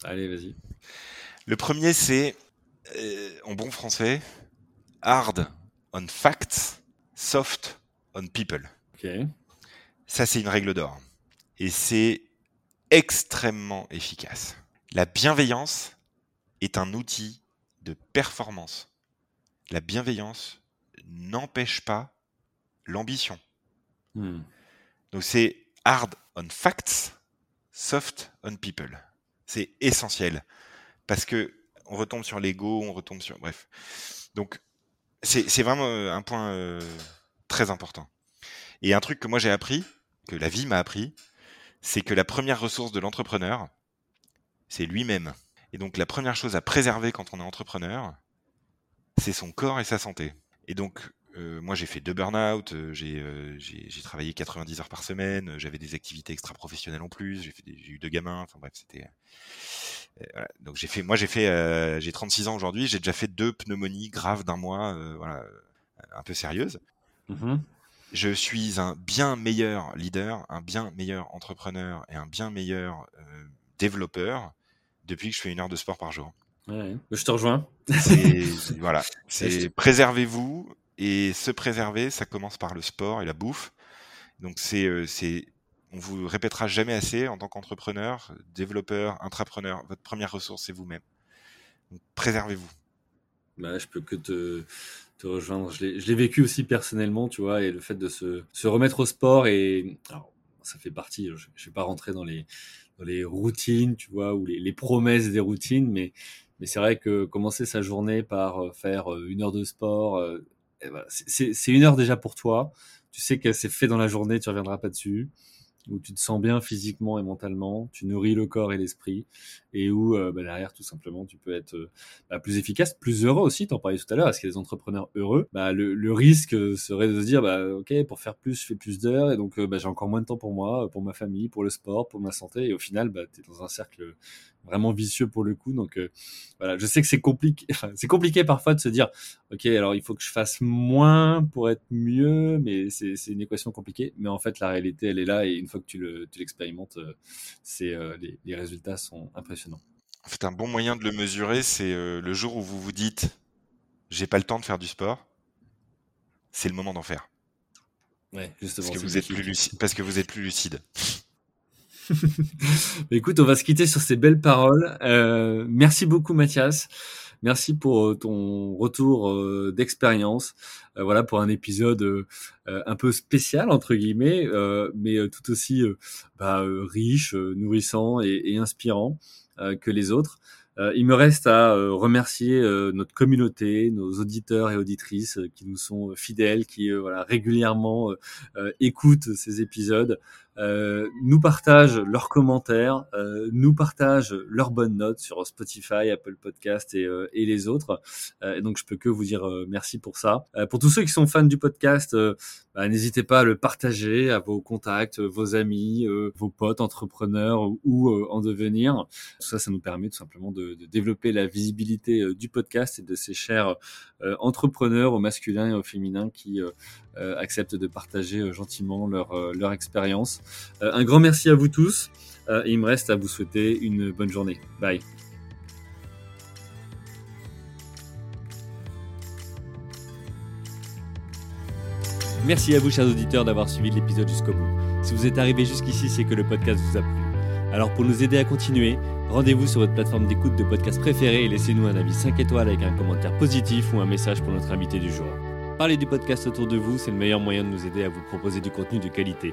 Allez, vas-y. Le premier, c'est, en bon français, hard on facts, soft on people. Ça, c'est une règle d'or. Et c'est extrêmement efficace. La bienveillance est un outil de performance. La bienveillance n'empêche pas l'ambition. Hmm. Donc c'est hard on facts, soft on people. C'est essentiel parce que on retombe sur l'ego, on retombe sur bref. Donc c'est vraiment euh, un point euh, très important. Et un truc que moi j'ai appris, que la vie m'a appris, c'est que la première ressource de l'entrepreneur, c'est lui-même. Et donc la première chose à préserver quand on est entrepreneur, c'est son corps et sa santé. Et donc euh, moi j'ai fait deux burn-out, j'ai travaillé 90 heures par semaine, j'avais des activités extra-professionnelles en plus, j'ai eu deux gamins, enfin bref, c'était euh, Donc j'ai fait, moi j'ai fait, euh, j'ai 36 ans aujourd'hui, j'ai déjà fait deux pneumonies graves d'un mois, euh, voilà, un peu sérieuses. Mmh je suis un bien meilleur leader, un bien meilleur entrepreneur et un bien meilleur développeur depuis que je fais une heure de sport par jour. Ouais, je te rejoins. voilà, c'est préservez-vous et se préserver, ça commence par le sport et la bouffe. Donc c'est c'est on vous répétera jamais assez en tant qu'entrepreneur, développeur, intrapreneur, votre première ressource c'est vous-même. Préservez-vous. Bah, je peux que te, rejoindre. Je l'ai vécu aussi personnellement, tu vois, et le fait de se, remettre au sport et ça fait partie. Je, ne vais pas rentrer dans les dans les routines, tu vois, ou les, les promesses des routines, mais mais c'est vrai que commencer sa journée par euh, faire euh, une heure de sport, euh, c'est une heure déjà pour toi. Tu sais que c'est fait dans la journée, tu reviendras pas dessus où tu te sens bien physiquement et mentalement, tu nourris le corps et l'esprit, et où euh, bah, derrière tout simplement tu peux être euh, bah, plus efficace, plus heureux aussi. T'en parlais tout à l'heure. Est-ce qu'il y a des entrepreneurs heureux? Bah, le, risque serait de se dire bah ok pour faire plus je fais plus d'heures et donc euh, bah, j'ai encore moins de temps pour moi, pour ma famille, pour le sport, pour ma santé, et au final tu es dans un cercle vraiment vicieux pour le coup. Donc voilà, je sais que c'est compliqué. C'est compliqué parfois de se dire ok alors il faut que je fasse moins pour être mieux, mais c'est une équation compliquée. Mais en fait la réalité elle est là et une fois que tu l'expérimentes, c'est les, les résultats sont impressionnants. En fait, un bon moyen de le mesurer, c'est euh, le jour où vous vous dites j'ai pas le temps de faire du sport, c'est le moment d'en faire. Ouais, justement. Parce que, vous êtes plus lucide, parce que vous êtes plus lucide. Écoute, on va se quitter sur ces belles paroles. Euh, merci beaucoup, Mathias. Merci pour euh, ton retour d'expérience. voilà pour un épisode un peu spécial entre guillemets, mais tout aussi bah, riche, nourrissant et inspirant. Euh, que les autres. Euh, il me reste à euh, remercier notre communauté, nos auditeurs et auditrices qui nous sont fidèles, qui voilà régulièrement écoutent ces épisodes. Euh, nous partagent leurs commentaires, euh, nous partagent leurs bonnes notes sur Spotify, Apple Podcast et, euh, et les autres. et donc je peux que vous dire merci pour ça. pour tous ceux qui sont fans du podcast, bah, n'hésitez pas à le partager à vos contacts, vos amis, vos potes entrepreneurs ou en devenir. Ça, ça nous permet tout simplement de, de développer la visibilité du podcast et de ces chers entrepreneurs au masculin et au féminin qui acceptent de partager gentiment leur, leur expérience. Euh, un grand merci à vous tous. Euh, il me reste à vous souhaiter une bonne journée. Bye. Merci à vous, chers auditeurs, d'avoir suivi l'épisode jusqu'au bout. Si vous êtes arrivé jusqu'ici, c'est que le podcast vous a plu. Alors pour nous aider à continuer, rendez-vous sur votre plateforme d'écoute de podcast préférée et laissez-nous un avis 5 étoiles avec un commentaire positif ou un message pour notre invité du jour. Parlez du podcast autour de vous, c'est le meilleur moyen de nous aider à vous proposer du contenu de qualité.